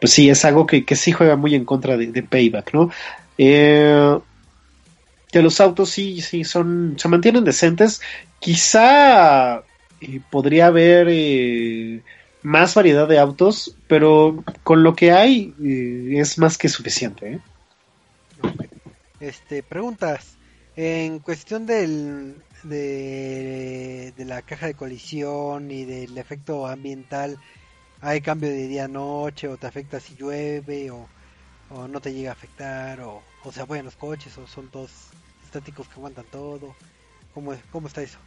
pues sí, es algo que, sí juega muy en contra de, Payback, ¿no? que los autos sí, sí, son, se mantienen decentes. Quizá podría haber más variedad de autos, pero con lo que hay es más que suficiente. ¿eh? Este, preguntas. En cuestión del, de, la caja de colisión y del efecto ambiental, ¿hay cambio de día-noche o te afecta si llueve o, no te llega a afectar o, o se apoyan los coches o son todos estáticos que aguantan todo? ¿Cómo, cómo está eso?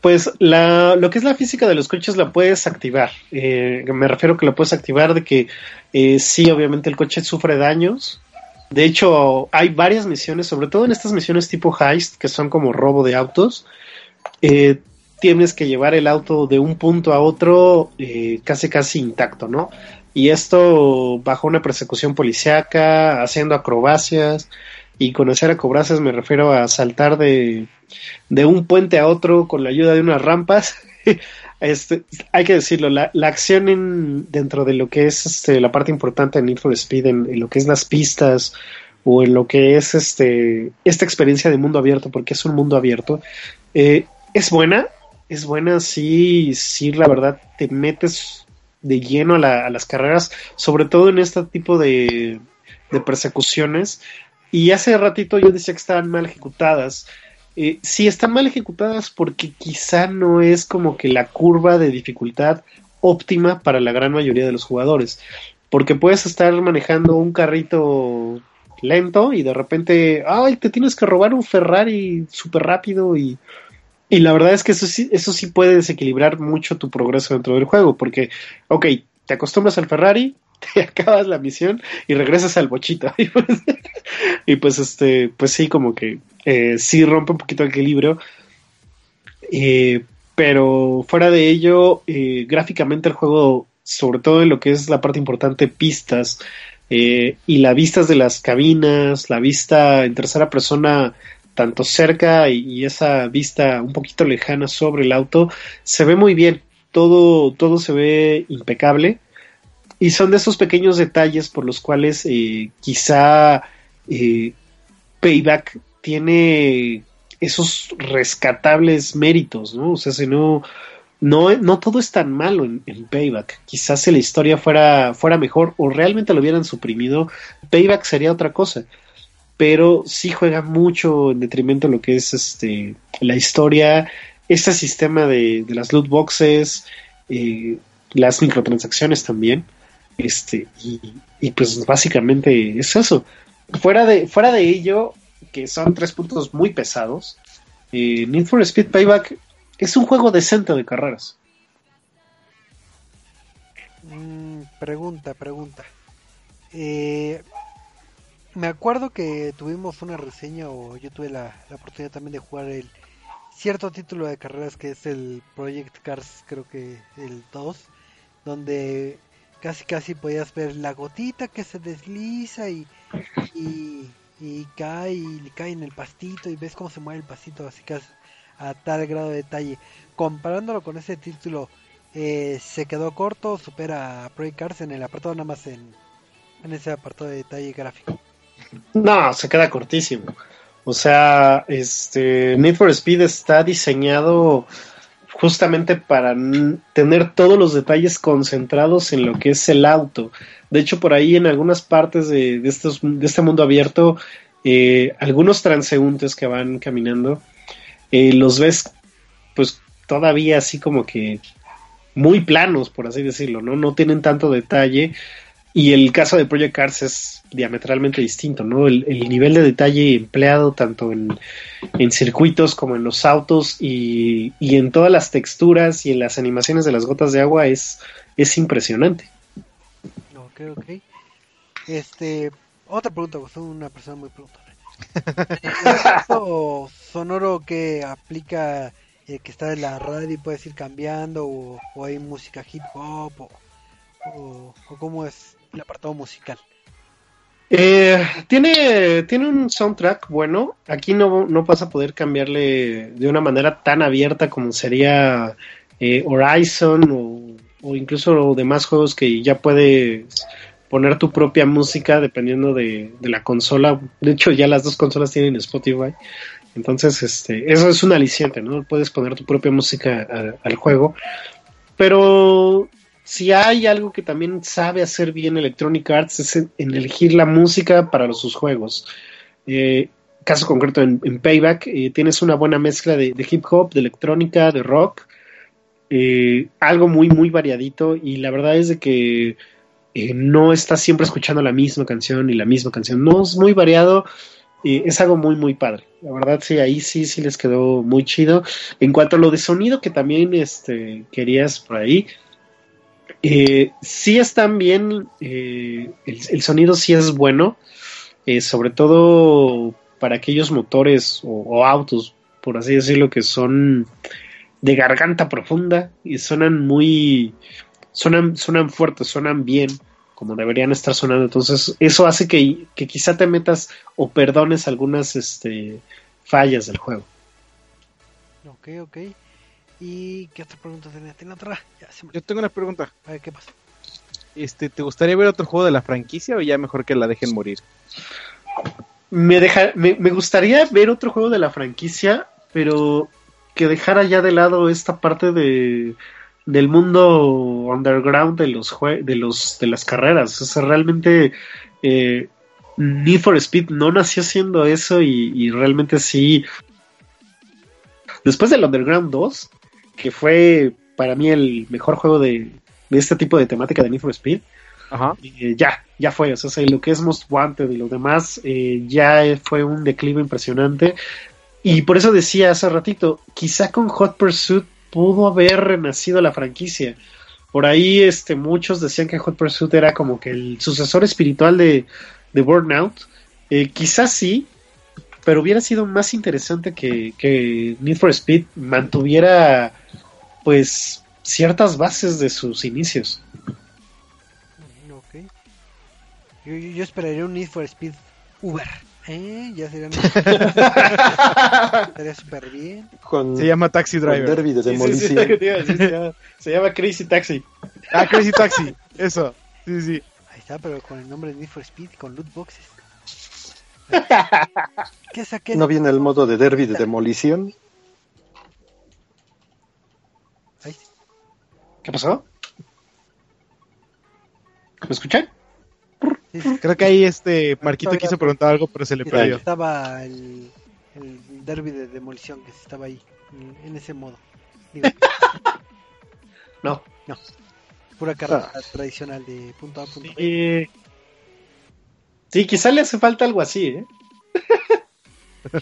Pues la, lo que es la física de los coches la puedes activar. Eh, me refiero que la puedes activar de que eh, sí, obviamente el coche sufre daños, de hecho, hay varias misiones, sobre todo en estas misiones tipo heist, que son como robo de autos. Eh, tienes que llevar el auto de un punto a otro eh, casi casi intacto, ¿no? Y esto bajo una persecución policiaca, haciendo acrobacias. Y con hacer acrobacias me refiero a saltar de, de un puente a otro con la ayuda de unas rampas. Este, hay que decirlo, la, acción en, dentro de lo que es este, la parte importante de Need Speed, en, lo que es las pistas o en lo que es este, esta experiencia de mundo abierto, porque es un mundo abierto, eh, es buena, es buena, sí, sí, la verdad, te metes de lleno a, las carreras, sobre todo en este tipo de, de persecuciones. Y hace ratito yo decía que estaban mal ejecutadas eh, sí están mal ejecutadas porque quizá no es como que la curva de dificultad óptima para la gran mayoría de los jugadores. Porque puedes estar manejando un carrito lento y de repente, ay, te tienes que robar un Ferrari súper rápido y, y la verdad es que eso sí, eso sí puede desequilibrar mucho tu progreso dentro del juego, porque, ok, te acostumbras al Ferrari, te acabas la misión y regresas al bochito. y, pues, y pues, este, pues sí, como que eh, sí rompe un poquito el equilibrio. Eh, pero fuera de ello, eh, gráficamente el juego, sobre todo en lo que es la parte importante, pistas, y la vistas de las cabinas, la vista en tercera persona tanto cerca y, esa vista un poquito lejana sobre el auto, se ve muy bien. Todo, todo se ve impecable. Y son de esos pequeños detalles por los cuales quizá Payback tiene esos rescatables méritos, ¿no? O sea, si no, no, no todo es tan malo en, Payback. Quizás si la historia fuera, fuera mejor o realmente lo hubieran suprimido, Payback sería otra cosa. Pero sí juega mucho en detrimento de lo que es este la historia, este sistema de, de las loot boxes, eh, las microtransacciones también, este, y, pues básicamente es eso. Fuera de, fuera de ello, que son tres puntos muy pesados, eh, Need for Speed Payback es un juego decente de carreras. Mm, pregunta, pregunta. Eh, me acuerdo que tuvimos una reseña o yo tuve la, la oportunidad también de jugar el cierto título de carreras que es el Project Cars, creo que el 2, donde casi casi podías ver la gotita que se desliza y, y, y cae y cae en el pastito y ves cómo se mueve el pastito así que a tal grado de detalle. Comparándolo con ese título, eh, se quedó corto, supera a Project Cars en el apartado nada más en, en ese apartado de detalle gráfico. No, se queda cortísimo. O sea, este Need for Speed está diseñado justamente para tener todos los detalles concentrados en lo que es el auto. De hecho, por ahí en algunas partes de, de estos, de este mundo abierto, eh, algunos transeúntes que van caminando, eh, los ves pues todavía así como que muy planos, por así decirlo, ¿no? No tienen tanto detalle. Y el caso de Project Cars es diametralmente distinto, ¿no? El, el nivel de detalle empleado tanto en, en circuitos como en los autos y, y en todas las texturas y en las animaciones de las gotas de agua es, es impresionante. Ok, ok. Este, otra pregunta, pues soy una persona muy preguntona. ¿El sonoro que aplica eh, que está en la radio y puedes ir cambiando o, o hay música hip hop o, o, o cómo es el apartado musical? Eh, tiene, tiene un soundtrack bueno. Aquí no, no vas a poder cambiarle de una manera tan abierta como sería eh, Horizon o, o incluso demás juegos que ya puedes poner tu propia música dependiendo de, de la consola. De hecho, ya las dos consolas tienen Spotify. Entonces, este, eso es un aliciente, ¿no? Puedes poner tu propia música al juego. Pero si hay algo que también sabe hacer bien Electronic Arts es en, elegir la música para sus juegos. Eh, caso concreto en, Payback, eh, tienes una buena mezcla de, hip hop, de electrónica, de rock, eh, algo muy, muy variadito y la verdad es de que no estás siempre escuchando la misma canción y la misma canción, no es muy variado. es algo muy muy padre la verdad sí ahí sí sí les quedó muy chido en cuanto a lo de sonido que también este querías por ahí eh, sí están bien, eh, el, sonido sí es bueno, eh, sobre todo para aquellos motores o, autos, por así decirlo, que son de garganta profunda y suenan muy, suenan, suenan fuertes, suenan bien, como deberían estar sonando. Entonces, eso hace que, que quizá te metas o perdones algunas este, fallas del juego. Ok, ok. ¿Y qué otra pregunta tenía? ¿Tiene otra? Ya se me... Yo tengo una pregunta. A ver, ¿qué pasó? Este, ¿Te gustaría ver otro juego de la franquicia o ya mejor que la dejen morir? Me, deja, me, me gustaría ver otro juego de la franquicia, pero que dejara ya de lado esta parte de del mundo underground de los jue de los de las carreras. O sea, realmente eh, Need for Speed no nació siendo eso y, y realmente sí. Después del Underground 2, que fue para mí el mejor juego de, de este tipo de temática de Need for Speed, Ajá. eh, ya, ya fue. O sea, lo que es Most Wanted y lo demás eh, ya fue un declive impresionante. Y por eso decía hace ratito, quizá con Hot Pursuit pudo haber renacido la franquicia. Por ahí este, muchos decían que Hot Pursuit era como que el sucesor espiritual de, de Burnout. Eh, quizás sí, pero hubiera sido más interesante que, que Need for Speed mantuviera pues ciertas bases de sus inicios. Mm, Ok. Yo, yo, yo esperaría un Need for Speed Uber. ¿Eh? Ya sería. Estaría súper bien. Con, Se llama Taxi Driver. derby de Sí, llama, se llama Crazy Taxi. Ah, Crazy Taxi. Eso. Sí, sí. Ahí está, pero con el nombre de Need for Speed, con loot boxes. ¿Qué saqué? ¿No viene el modo de derby de demolición? ¿Qué pasó? ¿Me escuchan? Sí, sí, Creo que ahí este Marquito quiso preguntar algo, pero se le perdió. estaba el, el derby de demolición que estaba ahí, en, ese modo. Digo, No. pura carrera tradicional de punto A a punto B. Sí. Sí, quizá le hace falta algo así, ¿eh?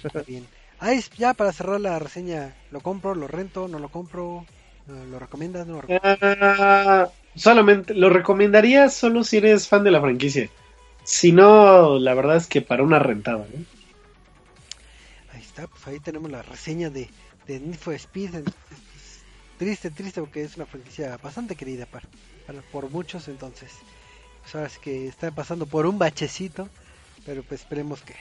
Está bien. Ah, es- ya para cerrar la reseña, ¿lo compro, lo rento, no lo compro? Eh, ¿Lo recomiendas? No lo recomiendas? Ah, solamente lo recomendaría solo si eres fan de la franquicia. Si no, la verdad es que para una rentada, ¿no? Ahí está, pues ahí tenemos la reseña de, de Need for Speed. Triste, triste, porque es una franquicia bastante querida para, para- por muchos, entonces. Pues ahora sí que está pasando por un bachecito, pero pues esperemos que,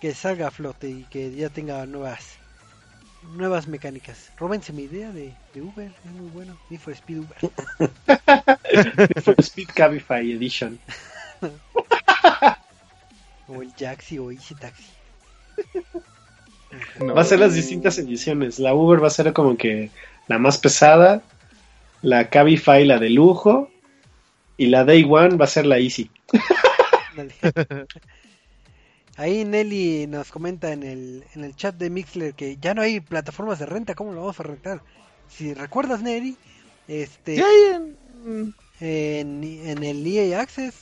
que salga a flote y que ya tenga nuevas nuevas mecánicas. Róbense mi idea de, de Uber, es muy bueno. Need for Speed Uber. Need for Speed Cabify Edition. O el Jaxi o Easy Taxi. No. Va a ser las distintas ediciones. La Uber va a ser como que la más pesada, la Cabify la de lujo y la Day One va a ser la Easy. Dale. Ahí Nelly nos comenta en el, en el chat de Mixler que ya no hay plataformas de renta, ¿cómo lo vamos a rentar? Si recuerdas Nelly, este Sí, hay en, en, en el EA Access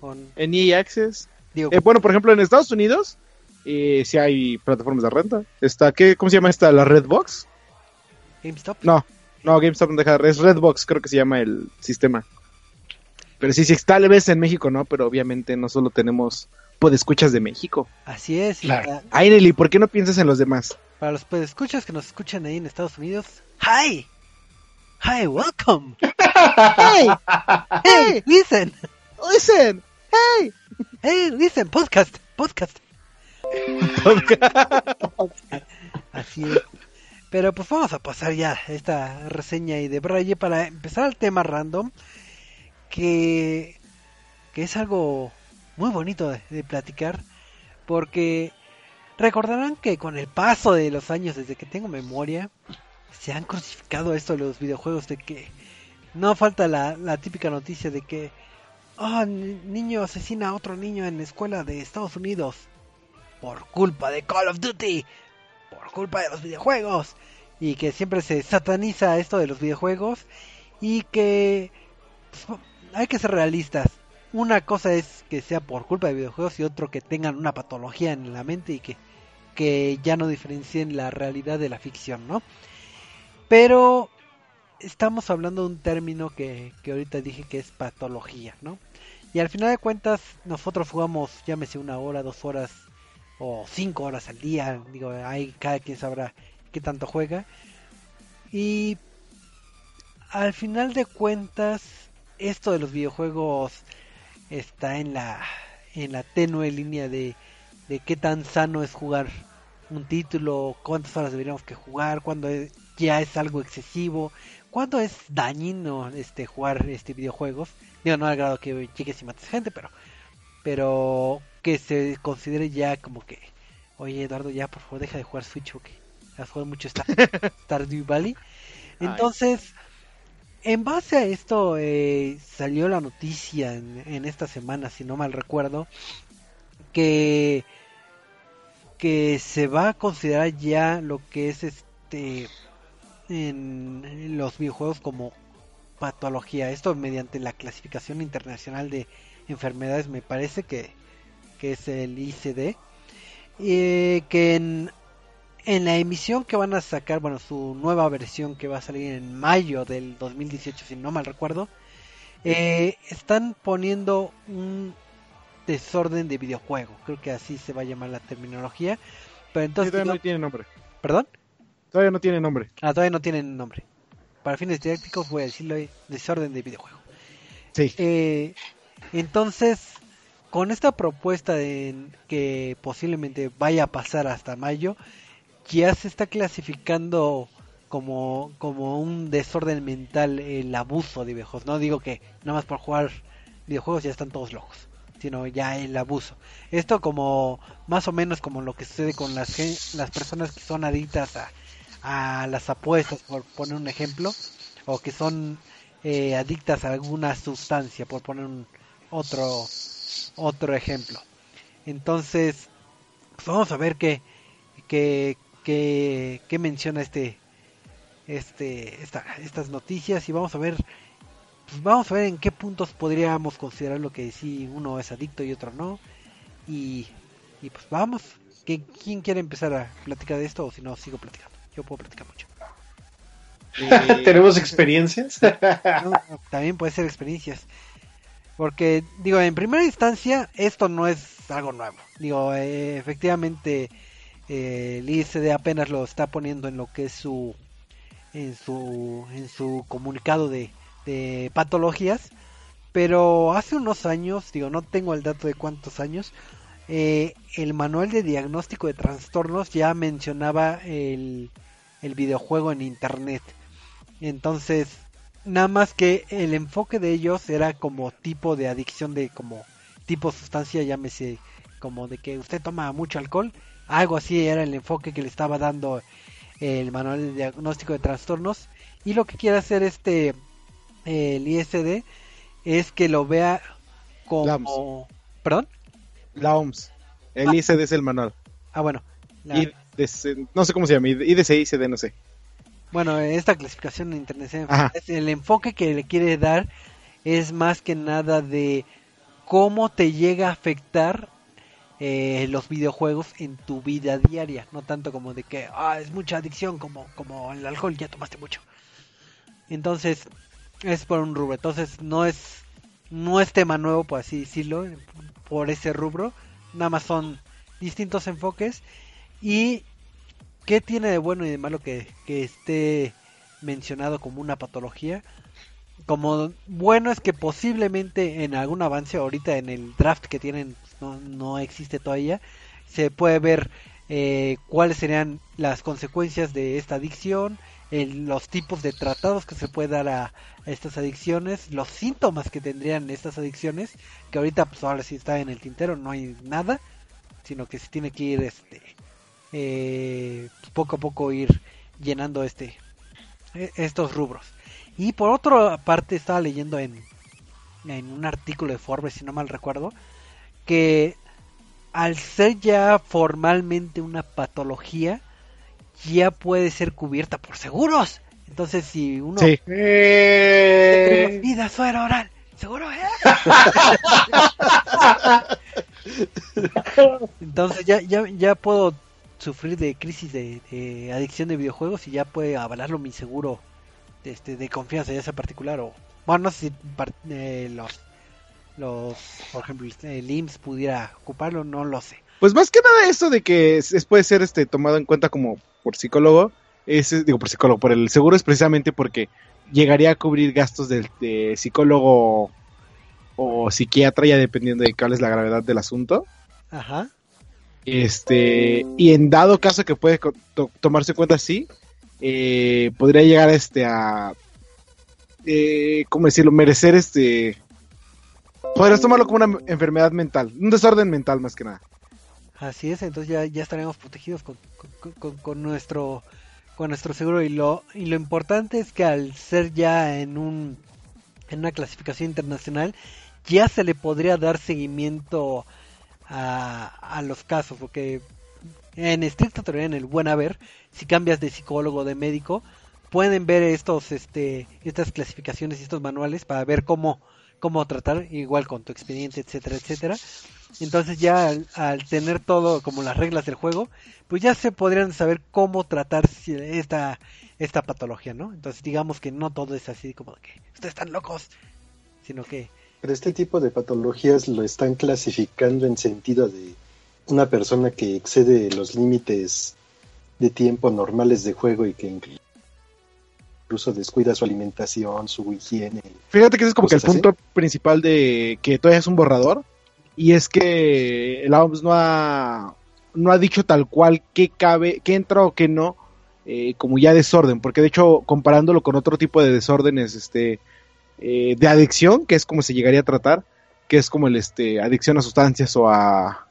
con en EA Access. digo, Eh, bueno, por ejemplo, en Estados Unidos eh, sí hay plataformas de renta. Está, ¿qué, ¿Cómo se llama esta? ¿La Redbox? GameStop. No, no, GameStop no deja, es Redbox, creo que se llama el sistema. Pero sí, sí, tal vez en México, ¿no? Pero obviamente no solo tenemos escuchas de México. Así es, y Claro. Ay, Nelly, ¿por qué no piensas en los demás? para los escuchas que nos escuchan ahí en Estados Unidos, hi, hi, welcome, ¡Hey! hey, listen, ¡Listen! ¡Hey! hey, listen, podcast, podcast. Así es. Pero pues vamos a pasar ya esta reseña y de Braille para empezar el tema random, que, que es algo muy bonito de, platicar, porque recordarán que con el paso de los años, desde que tengo memoria, se han crucificado esto los videojuegos, de que no falta la, la típica noticia de que oh, ni- niño asesina a otro niño en la escuela de Estados Unidos por culpa de Call of Duty, por culpa de los videojuegos, y que siempre se sataniza esto de los videojuegos, y que pues, hay que ser realistas. Una cosa es que sea por culpa de videojuegos y otro que tengan una patología en la mente y que, que ya no diferencien la realidad de la ficción, ¿no? Pero estamos hablando de un término que, que ahorita dije que es patología, ¿no? Y al final de cuentas, nosotros jugamos, llámese una hora, dos horas o cinco horas al día. Digo, hay cada quien sabrá qué tanto juega. Y al final de cuentas, esto de los videojuegos está en la en la tenue línea de, de qué tan sano es jugar un título, cuántas horas deberíamos que jugar, cuándo es- ya es algo excesivo, cuándo es dañino este jugar este videojuegos. Digo, no al grado que llegues y mates gente, pero pero que se considere ya como que, oye Eduardo, ya por favor deja de jugar Switch porque has jugado mucho Star, Stardew Valley. Entonces, en base a esto eh, salió la noticia en, en esta semana, si no mal recuerdo, que que se va a considerar ya lo que es este en los videojuegos como patología. Esto mediante la clasificación internacional de enfermedades, me parece que, que es el ICD. eh, que en la emisión que van a sacar, bueno, su nueva versión que va a salir en mayo del 2018, si no mal recuerdo, eh, están poniendo un desorden de videojuego. Creo que así se va a llamar la terminología. Pero Sí, entonces, todavía no tiene nombre. ¿perdón? Todavía no tiene nombre. Ah, todavía no tienen nombre. Para fines didácticos voy a decirlo ahí, desorden de videojuego. Sí. Eh, entonces, con esta propuesta de que posiblemente vaya a pasar hasta mayo, ya se está clasificando como, como un desorden mental el abuso de videojuegos. No digo que nada más por jugar videojuegos ya están todos locos, sino ya el abuso. Esto como más o menos como lo que sucede con las, las personas que son adictas a, a las apuestas, por poner un ejemplo, o que son eh, adictas a alguna sustancia, por poner un, otro otro ejemplo. Entonces, pues vamos a ver qué, qué, qué, qué menciona este, este, esta, estas noticias y vamos a ver, pues vamos a ver en qué puntos podríamos considerar lo que si uno es adicto y otro no. Y, y pues vamos, ¿quién quiere empezar a platicar de esto o si no sigo platicando? Yo puedo platicar mucho. ¿Tenemos experiencias? también puede ser experiencias. Porque, digo, en primera instancia, esto no es algo nuevo. Digo, eh, efectivamente, el ICD apenas lo está poniendo en lo que es su. en su, en su comunicado de, de patologías. Pero hace unos años, digo, no tengo el dato de cuántos años, eh, el manual de diagnóstico de trastornos ya mencionaba el, el videojuego en internet. Entonces, nada más que el enfoque de ellos era como tipo de adicción de como tipo sustancia, llámese como de que usted toma mucho alcohol, algo así era el enfoque que le estaba dando el manual de diagnóstico de trastornos. Y lo que quiere hacer este el ISD es que lo vea como perdón la OMS el ah. ISD es el manual. Ah bueno no sé cómo se llama IDC ISD no sé. Bueno, esta clasificación internacional, el enfoque que le quiere dar es más que nada de cómo te llega a afectar eh, los videojuegos en tu vida diaria, no tanto como de que ah, es mucha adicción como, como el alcohol, ya tomaste mucho. Entonces, es por un rubro, entonces no es, no es tema nuevo, por así decirlo, por ese rubro, nada más son distintos enfoques y ¿Qué tiene de bueno y de malo que, esté mencionado como una patología? Como bueno es que posiblemente en algún avance ahorita en el draft que tienen no, no existe todavía se puede ver eh, cuáles serían las consecuencias de esta adicción, los tipos de tratados que se puede dar a, estas adicciones, los síntomas que tendrían estas adicciones, que ahorita pues ahora sí está en el tintero, no hay nada, sino que se tiene que ir este eh, poco a poco ir llenando este e, estos rubros. Y por otra parte estaba leyendo en, en un artículo de Forbes, si no mal recuerdo, que al ser ya formalmente una patología, ya puede ser cubierta por seguros. Entonces, si uno sí. eh... vida suero oral, seguro, ¿eh? Entonces ya, ya, ya puedo sufrir de crisis de, adicción de videojuegos y ya puede avalarlo mi seguro de, este, de confianza, ya sea particular o... Bueno, no sé si eh, los, los, por ejemplo, el IMSS pudiera ocuparlo, no lo sé. Pues más que nada eso de que es, puede ser este tomado en cuenta como por psicólogo, es, digo por psicólogo, por el seguro es precisamente porque llegaría a cubrir gastos de, de psicólogo o psiquiatra ya dependiendo de cuál es la gravedad del asunto. Ajá. Este, y en dado caso que puede tomarse cuenta así, eh, podría llegar este a, eh, ¿cómo decirlo? Merecer este, podrías tomarlo como una enfermedad mental, un desorden mental más que nada. Así es, entonces ya, ya estaremos protegidos con, con, nuestro con nuestro seguro y lo y lo importante es que al ser ya en un en una clasificación internacional ya se le podría dar seguimiento a, los casos, porque en estricta teoría, en el buen haber, si cambias de psicólogo o de médico, pueden ver estos, este, estas clasificaciones y estos manuales para ver cómo, cómo tratar, igual con tu experiencia, etcétera, etcétera. Entonces ya al, tener todo como las reglas del juego, pues ya se podrían saber cómo tratar esta, esta patología, ¿no? Entonces digamos que no todo es así como que ustedes están locos, sino que pero este tipo de patologías lo están clasificando en sentido de una persona que excede los límites de tiempo normales de juego y que incluso descuida su alimentación, su higiene. Fíjate que ese es como que el punto principal de que todavía es un borrador y es que el OMS no ha no ha dicho tal cual qué cabe, qué entra o qué no, eh, como ya desorden, porque de hecho comparándolo con otro tipo de desórdenes, este, eh, de adicción, que es como se llegaría a tratar, que es como el este adicción a sustancias o a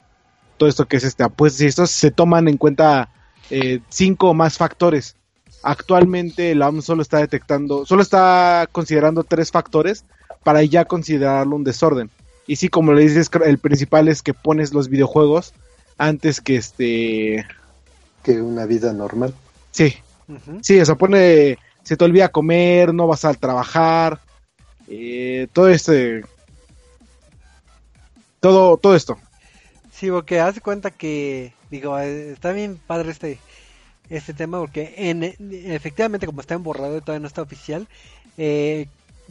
todo esto que es este pues si estos se toman en cuenta eh, cinco o más factores. Actualmente la OMS solo está detectando, solo está considerando tres factores para ya considerarlo un desorden. Y sí, como le dices, el principal es que pones los videojuegos antes que este... Que una vida normal. Sí, sí, o sea, pone... Se te olvida comer, no vas a trabajar, eh, todo este... Todo, todo esto. Sí, porque haz de cuenta que, digo, eh, está bien padre este, este tema, porque en, efectivamente, como está en borrado y todavía no está oficial, eh,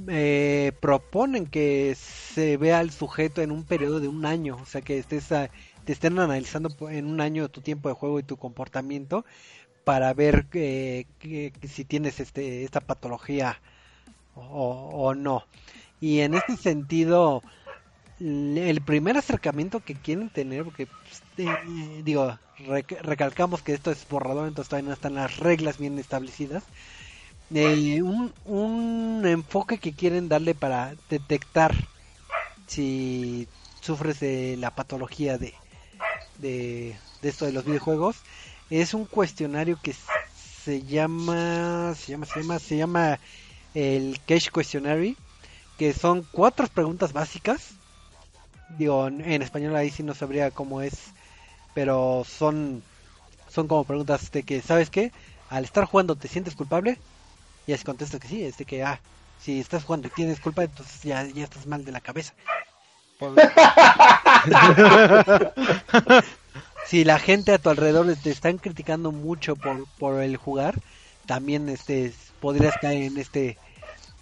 eh, proponen que se vea al sujeto en un periodo de un año, o sea, que estés a- te estén analizando en un año tu tiempo de juego y tu comportamiento para ver que, que- si tienes este esta patología o, o no. Y en este sentido, el primer acercamiento que quieren tener, porque pues, eh, digo, recalcamos que esto es borrador, entonces todavía no están las reglas bien establecidas. Eh, un, un enfoque que quieren darle para detectar si sufres de la patología de, de, de esto de los videojuegos es un cuestionario que se llama se llama se llama se llama el Cache Questionary que son cuatro preguntas básicas digo en español ahí sí no sabría cómo es pero son son como preguntas de que sabes qué al estar jugando te sientes culpable y así contestas que sí es de que ah si estás jugando y tienes culpa entonces ya ya estás mal de la cabeza si la gente a tu alrededor te están criticando mucho por, por el jugar, también este podrías caer en este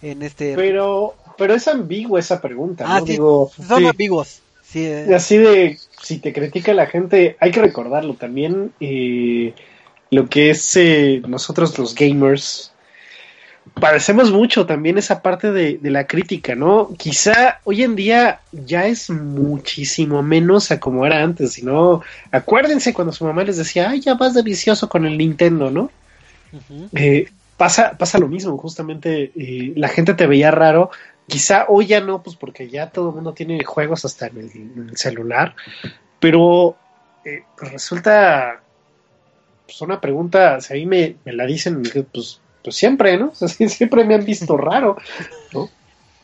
en este Pero, pero es ambigua esa pregunta, Ah, ¿no? sí. Digo, son sí. ambiguos. Sí, eh, así de, si te critica la gente, hay que recordarlo también, eh, lo que es eh, nosotros los gamers, parecemos mucho también esa parte de, de la crítica, ¿no? Quizá hoy en día ya es muchísimo menos a como era antes, sino acuérdense cuando su mamá les decía, ay, ya vas de vicioso con el Nintendo, ¿no? Eh, pasa, pasa lo mismo, justamente eh, la gente te veía raro, quizá hoy ya no, pues porque ya todo el mundo tiene juegos hasta en el, celular, pero eh, pues resulta pues una pregunta, si a mí me, me la dicen, pues, pues siempre, ¿no? O siempre me han visto raro.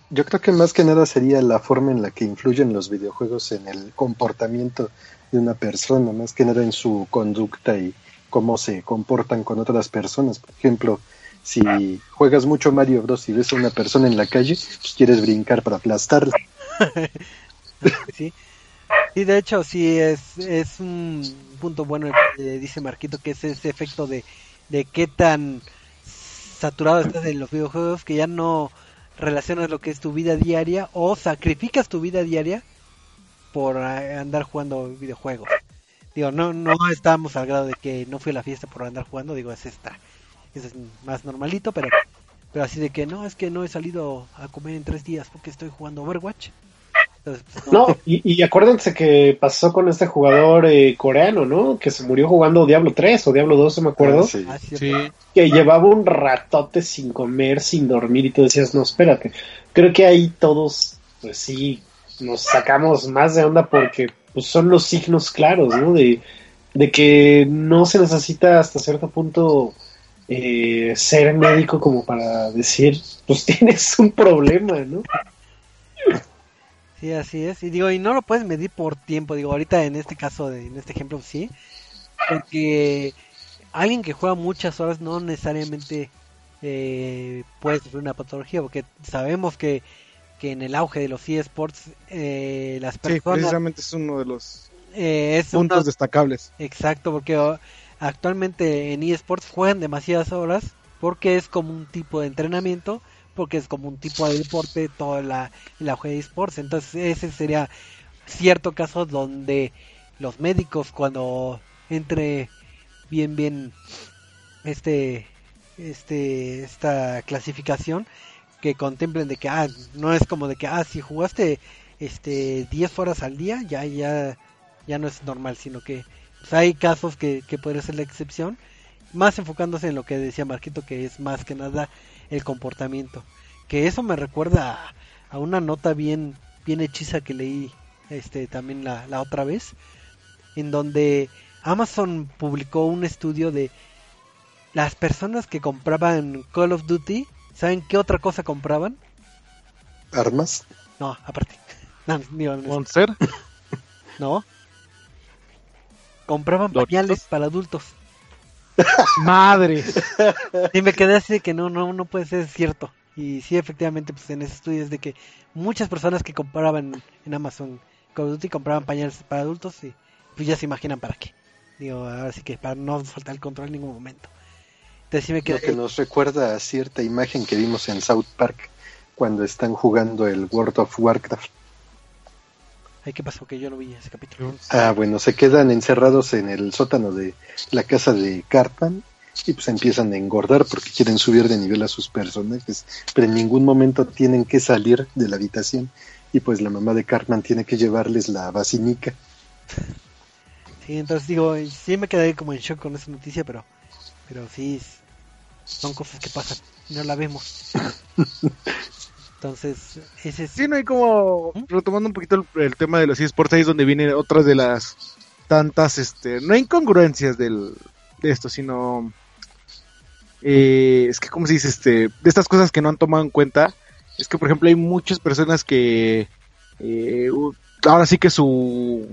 Yo creo que más que nada sería la forma en la que influyen los videojuegos en el comportamiento de una persona, más que nada en su conducta y cómo se comportan con otras personas. Por ejemplo, si juegas mucho Mario Bros y ves a una persona en la calle, pues quieres brincar para aplastarla. sí. Sí, de hecho, sí, es, es un punto bueno que dice Marquito, que es ese efecto de, de qué tan saturado estás en los videojuegos que ya no relacionas lo que es tu vida diaria o sacrificas tu vida diaria por eh, andar jugando videojuegos. Digo, no no estamos al grado de que no fui a la fiesta por andar jugando, digo, es esta. Es más normalito, pero pero así de que no, es que no he salido a comer en tres días porque estoy jugando Overwatch. Entonces, pues, No, y, y acuérdense que pasó con este jugador eh, coreano, ¿no? Que se murió jugando Diablo 3 o Diablo 2, no me acuerdo. Ah, sí. Ah, sí, Sí. que llevaba un ratote sin comer, sin dormir, y tú decías, no, espérate. Creo que ahí todos, pues sí, nos sacamos más de onda porque pues, son los signos claros, ¿no? De, de que no se necesita hasta cierto punto eh, ser médico como para decir, pues tienes un problema, ¿no? Sí, así es. Y digo, y no lo puedes medir por tiempo. Digo, ahorita en este caso, de, en este ejemplo, sí. Porque alguien que juega muchas horas no necesariamente eh, puede sufrir una patología. Porque sabemos que, que en el auge de los eSports, eh, las Sí, personas. precisamente es uno de los eh, es puntos destacables. Exacto, porque oh, actualmente en eSports juegan demasiadas horas porque es como un tipo de entrenamiento, porque es como un tipo de deporte toda la, la de eSports. Entonces ese sería cierto caso donde los médicos cuando entre bien bien este este esta clasificación que contemplen de que ah no es como de que ah si jugaste este 10 horas al día ya ya ya no es normal sino que pues, hay casos que, que podría ser la excepción más enfocándose en lo que decía Marquito que es más que nada el comportamiento que eso me recuerda a, a una nota bien bien hechiza que leí este también la, la otra vez en donde Amazon publicó un estudio de las personas que compraban Call of Duty, ¿saben qué otra cosa compraban? Armas. No, aparte. No, digo, no, Monster. no. Compraban ¿Doritos? pañales para adultos. Madre. Y me quedé así de que no, no, no puede ser cierto. Y sí, efectivamente, pues en ese estudio es de que muchas personas que compraban en Amazon Call of Duty compraban pañales para adultos y pues ya se imaginan para qué. Digo, ahora sí que para no faltar el control en ningún momento. Entonces sí me Lo quedé... que nos recuerda a cierta imagen que vimos en South Park cuando están jugando el World of Warcraft. Ay, ¿qué pasó? Que yo no vi ese capítulo. Ah, bueno, se quedan encerrados en el sótano de la casa de Cartman y pues empiezan a engordar porque quieren subir de nivel a sus personajes, pero en ningún momento tienen que salir de la habitación y pues la mamá de Cartman tiene que llevarles la vacinica. Sí, entonces digo, sí me quedé como en shock con esa noticia, pero pero sí, son cosas que pasan, no la vemos. Entonces, ese es... Sí, no hay como retomando un poquito el, el tema de los esports ahí es donde vienen otras de las tantas, este, no incongruencias del, de esto, sino eh, es que como se dice, este, de estas cosas que no han tomado en cuenta, es que por ejemplo hay muchas personas que eh, ahora sí que su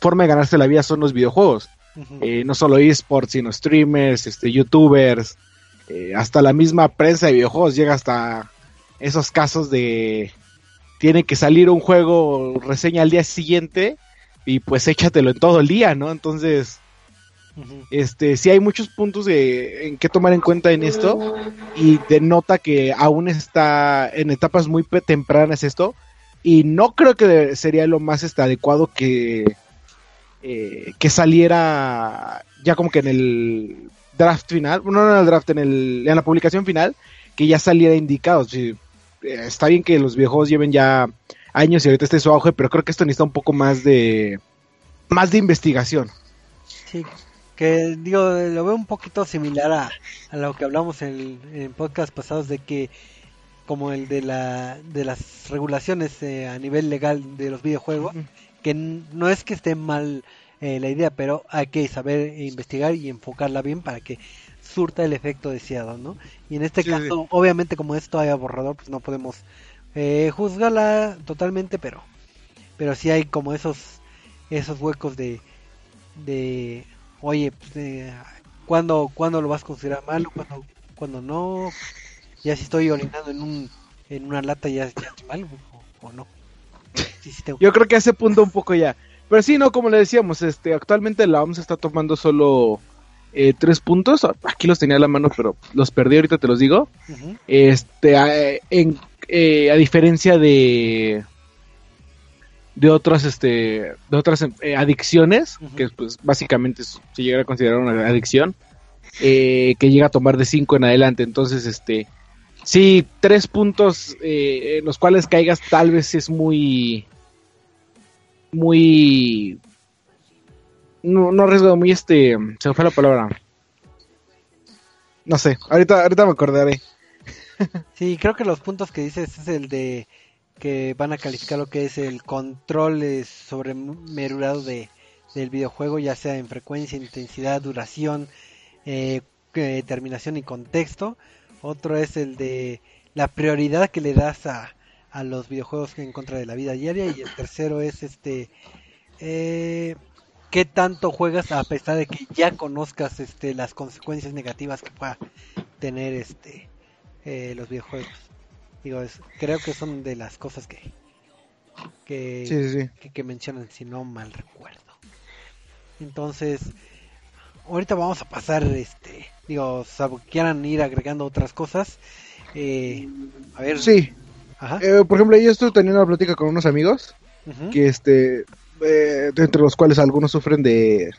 forma de ganarse la vida son los videojuegos. Eh, no solo esports, sino streamers, este, youtubers, eh, hasta la misma prensa de videojuegos llega hasta esos casos de tiene que salir un juego reseña al día siguiente y pues échatelo en todo el día, ¿no? Entonces, este, sí hay muchos puntos de, en que tomar en cuenta en esto y denota que aún está en etapas muy tempranas esto y no creo que de- sería lo más este, adecuado que eh, que saliera ya como que en el draft final, no, no en el draft, en, el, en la publicación final, que ya saliera indicado. Sí, eh, está bien que los videojuegos lleven ya años y ahorita esté su auge, pero creo que esto necesita un poco más de más de investigación. Sí, que digo, lo veo un poquito similar a, a lo que hablamos en, en podcast pasados de que como el de la de las regulaciones eh, a nivel legal de los videojuegos, que no es que esté mal eh, la idea, pero hay que saber investigar y enfocarla bien para que surta el efecto deseado, ¿no? Y en este Sí, caso, obviamente como es todavía borrador, pues no podemos eh, juzgarla totalmente, pero pero sí hay como esos esos huecos de de oye, pues, eh, ¿cuándo, cuándo lo vas a considerar malo? ¿Cuándo, cuándo no? Ya si estoy orinando en un en una lata ya, ya es malo o, o no. Sí, sí tengo- Yo creo que a ese punto un poco ya. Pero sí, no, como le decíamos, este, actualmente la OMS está tomando solo eh, tres puntos. Aquí los tenía a la mano, pero los perdí, ahorita te los digo. Este, a, en, eh, a diferencia de de otras, este, de otras eh, adicciones, que pues básicamente se llega a considerar una adicción, que llega a tomar de cinco en adelante. Entonces, este, sí, tres puntos en los cuales caigas tal vez es muy, muy, no, no arriesgado, muy este, se me fue la palabra. No sé, ahorita, ahorita me acordaré. Sí, creo que los puntos que dices es el de que van a calificar lo que es el control eh, sobremerurado de, del videojuego, ya sea en frecuencia, intensidad, duración, eh, que- terminación y contexto. Otro es el de la prioridad que le das a, a los videojuegos en contra de la vida diaria. Y el tercero es este eh, qué tanto juegas a pesar de que ya conozcas este las consecuencias negativas que pueda tener este eh, los videojuegos. Digo, es- creo que son de las cosas que que, Sí, sí, sí. que, que mencionan, si no mal recuerdo. Entonces, ahorita vamos a pasar, este, digo, salvo que quieran ir agregando otras cosas. Eh, a ver, Sí, ajá, eh, por ejemplo, yo estuve teniendo una plática con unos amigos que este eh, entre los cuales algunos sufren de,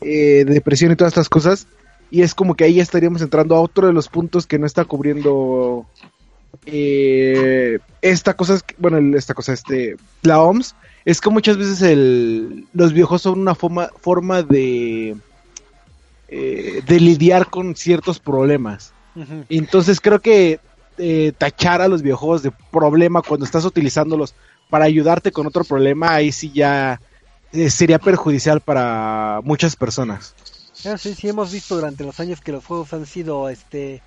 eh, de depresión y todas estas cosas y es como que ahí ya estaríamos entrando a otro de los puntos que no está cubriendo eh, esta cosa bueno esta cosa este la OMS es que muchas veces el, los videojuegos son una forma forma de eh, de lidiar con ciertos problemas. Entonces creo que eh, tachar a los videojuegos de problema cuando estás utilizándolos para ayudarte con otro problema, ahí sí ya eh, sería perjudicial para muchas personas. Claro, sí, sí hemos visto durante los años que los juegos han sido este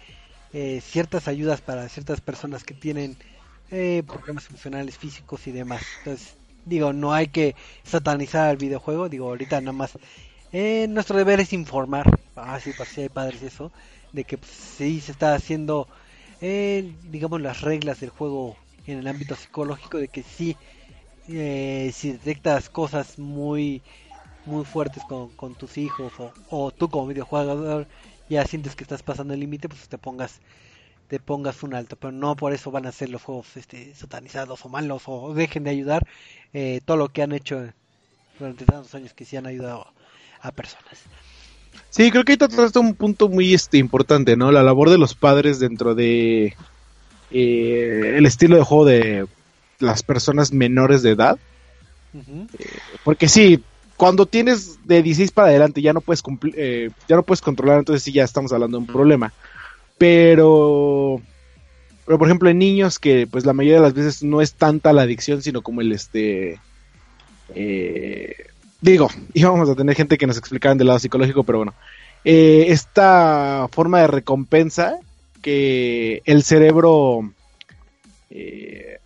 eh, ciertas ayudas para ciertas personas que tienen eh, problemas emocionales, físicos y demás. Entonces, digo, no hay que satanizar el videojuego, digo, ahorita nada más. Eh, nuestro deber es informar, ah, sí, pues, si hay padres eso, de que pues, sí se está haciendo, eh, digamos, las reglas del juego en el ámbito psicológico, de que sí, eh, si detectas cosas muy muy fuertes con, con tus hijos o, o tú como videojugador ya sientes que estás pasando el límite, pues te pongas te pongas un alto, pero no por eso van a ser los juegos este, satanizados o malos o dejen de ayudar eh, todo lo que han hecho durante tantos años que sí han ayudado a personas. Sí, creo que ahí trataste un punto muy este, importante, ¿no? La labor de los padres dentro de eh, el estilo de juego de las personas menores de edad. Porque sí, cuando tienes de 16 para adelante ya no puedes cumplir, eh, ya no puedes controlar, entonces sí ya estamos hablando de un problema. Pero, pero por ejemplo en niños que pues la mayoría de las veces no es tanta la adicción, sino como el este, eh, digo, íbamos a tener gente que nos explicaban del lado psicológico, pero bueno, eh, esta forma de recompensa que el cerebro, eh,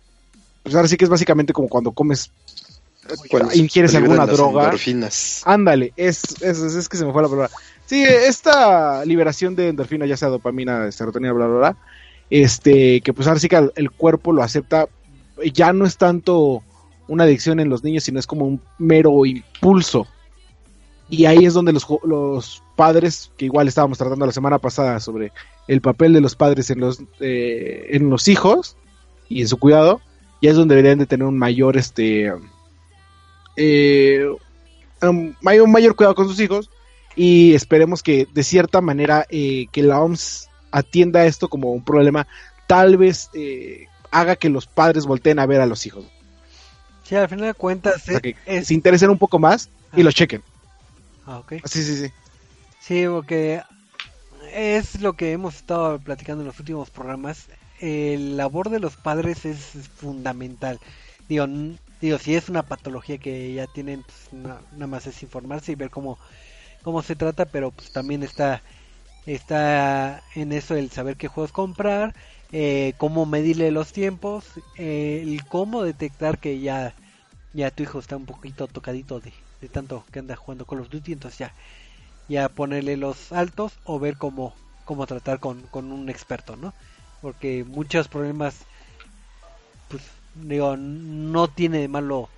pues ahora sí que es básicamente como cuando comes Cuando ingieres se liberan alguna droga. endorfinas. Ándale, es, es, que se me fue la palabra. Sí, esta liberación de endorfina, ya sea dopamina, serotonina, bla, bla, bla, este, que pues ahora sí que el, el cuerpo lo acepta, ya no es tanto una adicción en los niños, sino es como un mero impulso. Y ahí es donde los, los padres, que igual estábamos tratando la semana pasada sobre el papel de los padres en los, eh, en los hijos y en su cuidado, ya es donde deberían de tener un mayor, este, eh, un mayor cuidado con sus hijos y esperemos que de cierta manera eh, que la OMS atienda esto como un problema, tal vez eh, haga que los padres volteen a ver a los hijos, Sí, al final de cuentas o sea, que es- se interesen un poco más y Ah. lo chequen. Ah, ok. Sí, sí, sí. Sí, porque es lo que hemos estado platicando en los últimos programas. El labor de los padres es fundamental. Digo, digo si es una patología que ya tienen, pues, na- nada más es informarse y ver cómo, cómo se trata, pero pues también está, está en eso el saber qué juegos comprar, eh, cómo medirle los tiempos, eh, el cómo detectar que ya, ya tu hijo está un poquito tocadito de, de tanto que anda jugando Call of Duty, entonces ya ya ponerle los altos o ver cómo, cómo tratar con, con un experto, ¿no? Porque muchos problemas, pues, digo, no tiene de malo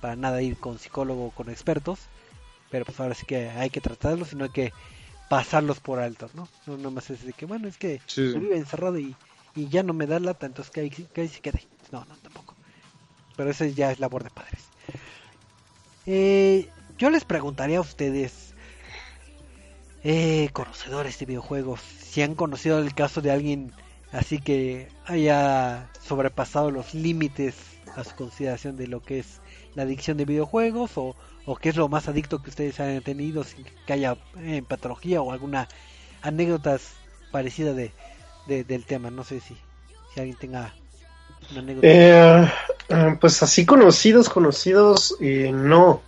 para nada ir con psicólogo o con expertos, pero pues ahora sí que hay que tratarlos y no hay que pasarlos por alto, ¿no? No nomás es de que, bueno, es que Sí, vive encerrado y, y ya no me da lata, entonces que ahí, que ahí se quede. No, no, tampoco. Pero eso ya es labor de padres. Eh, yo les preguntaría a ustedes, eh, conocedores de videojuegos, si han conocido el caso de alguien así que haya sobrepasado los límites a su consideración de lo que es la adicción de videojuegos o, o qué es lo más adicto que ustedes hayan tenido, sin que haya eh, patología o alguna anécdotas parecida de, de- del tema. No sé si, si alguien tenga una anécdota. Eh, eh, pues así conocidos, conocidos, eh, no.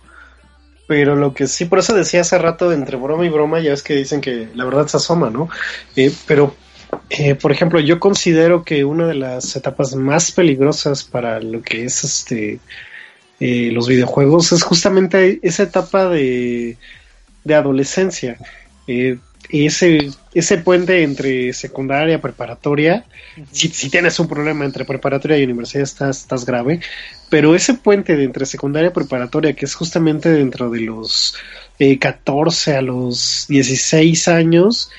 Pero lo que sí, por eso decía hace rato, entre broma y broma, ya es que dicen que la verdad se asoma, ¿no? Eh, pero, eh, por ejemplo, yo considero que una de las etapas más peligrosas para lo que es este eh, los videojuegos es justamente esa etapa de, de adolescencia. Eh, ese, ese puente entre secundaria, preparatoria, si, si tienes un problema entre preparatoria y universidad estás, estás grave, pero ese puente de entre secundaria y preparatoria, que es justamente dentro de los eh, 14 a los 16 años,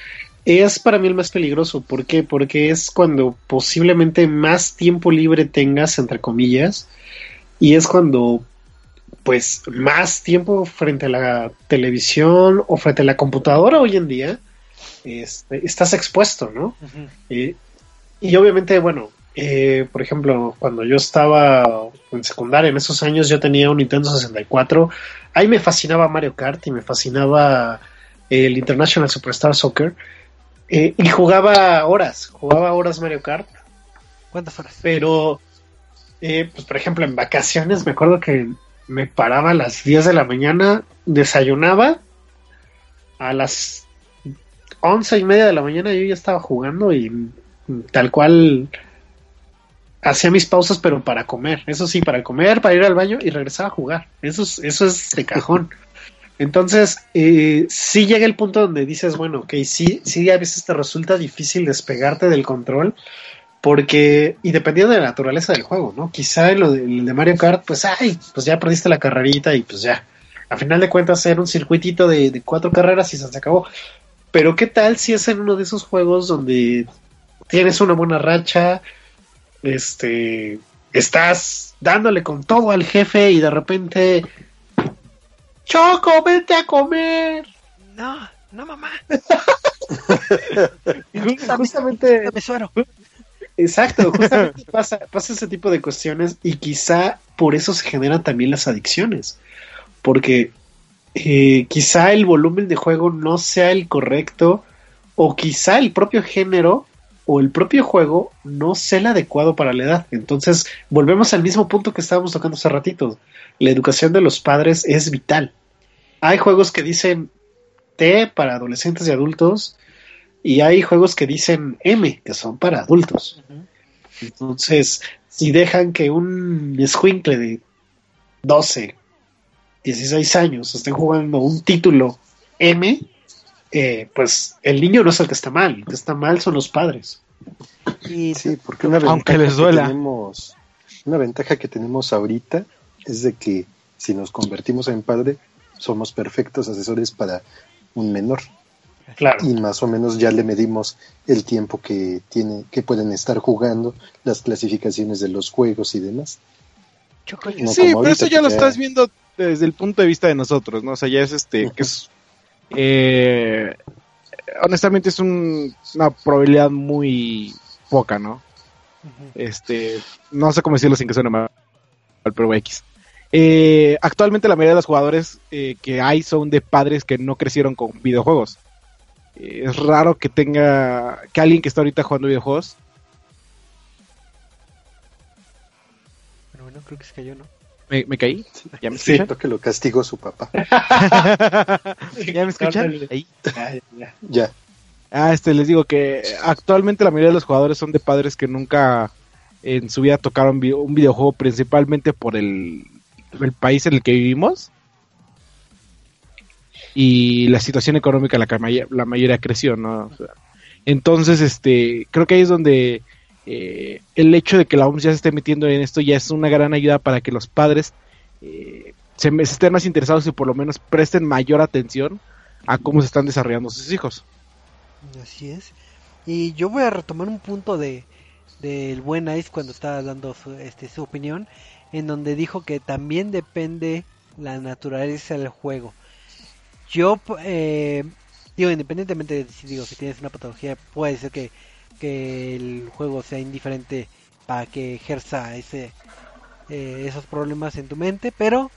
es para mí el más peligroso. ¿Por qué? Porque es cuando posiblemente más tiempo libre tengas, entre comillas, y es cuando pues más tiempo frente a la televisión o frente a la computadora hoy en día este, estás expuesto, ¿no? Eh, y obviamente, bueno, eh, por ejemplo, cuando yo estaba en secundaria, en esos años yo tenía un Nintendo 64, ahí me fascinaba Mario Kart y me fascinaba el International Superstar Soccer, eh, y jugaba horas, jugaba horas Mario Kart, ¿Cuántas horas? pero, eh, pues por ejemplo, en vacaciones me acuerdo que me paraba a las 10 de la mañana, desayunaba, a las once y media de la mañana yo ya estaba jugando y tal cual hacía mis pausas, pero para comer. Eso sí, para comer, para ir al baño y regresar a jugar. Eso es, eso es de cajón. Entonces, eh, sí llega el punto donde dices, bueno, ok, sí, sí, a veces te resulta difícil despegarte del control, porque, y dependiendo de la naturaleza del juego, ¿no? Quizá en lo de, el de Mario Kart, pues, ay, pues ya perdiste la carrerita y pues ya. A final de cuentas, era un circuitito de, de cuatro carreras y se acabó. Pero, ¿qué tal si es en uno de esos juegos donde tienes una buena racha, este, estás dándole con todo al jefe y de repente Choco, vete a comer. No, no, mamá. justamente, suero. Exacto, justamente pasa, pasa ese tipo de cuestiones y quizá por eso se generan también las adicciones. Porque eh, quizá el volumen de juego no sea el correcto o quizá el propio género o el propio juego no sea el adecuado para la edad. Entonces, volvemos al mismo punto que estábamos tocando hace ratito. La educación de los padres es vital. Hay juegos que dicen T para adolescentes y adultos y hay juegos que dicen M, que son para adultos. Entonces, si dejan que un escuincle de 12, 16 años estén jugando un título M, eh, pues el niño no es el que está mal, el que está mal son los padres. Y Sí, porque una ventaja Aunque les que duela. tenemos, una ventaja que tenemos ahorita es de que si nos convertimos en padre, somos perfectos asesores para un menor Claro. y más o menos ya le medimos el tiempo que tiene, que pueden estar jugando, las clasificaciones de los juegos y demás. No sí, pero eso ya lo ya- estás viendo desde el punto de vista de nosotros, ¿no? O sea, ya es este, que es, eh, honestamente es un- una probabilidad muy poca, ¿no? Este, no sé cómo decirlo sin que suene mal, pero X. Eh, actualmente la mayoría de los jugadores eh, que hay son de padres que no crecieron con videojuegos. Es raro que tenga, que alguien que está ahorita jugando videojuegos Pero bueno, creo que se cayó, ¿no? ¿Me, me caí? ¿Ya me Sí. escuchan? Siento que lo castigó su papá. ¿Ya me escuchan? Ahí. Ya, ya. Ah, este, les digo que actualmente la mayoría de los jugadores son de padres que nunca en su vida tocaron un videojuego, principalmente por el, el país en el que vivimos y la situación económica la que la mayoría creció, ¿no? Entonces, este, creo que ahí es donde eh, el hecho de que la OMS ya se esté metiendo en esto ya es una gran ayuda para que los padres eh, se, estén más interesados y por lo menos presten mayor atención a cómo se están desarrollando sus hijos. Así es. Y yo voy a retomar un punto de del buen Ice cuando estaba dando su, este, su opinión, en donde dijo que también depende la naturaleza del juego. Yo, eh, digo, independientemente de si digo si tienes una patología, puede ser que, que el juego sea indiferente para que ejerza ese eh, esos problemas en tu mente, pero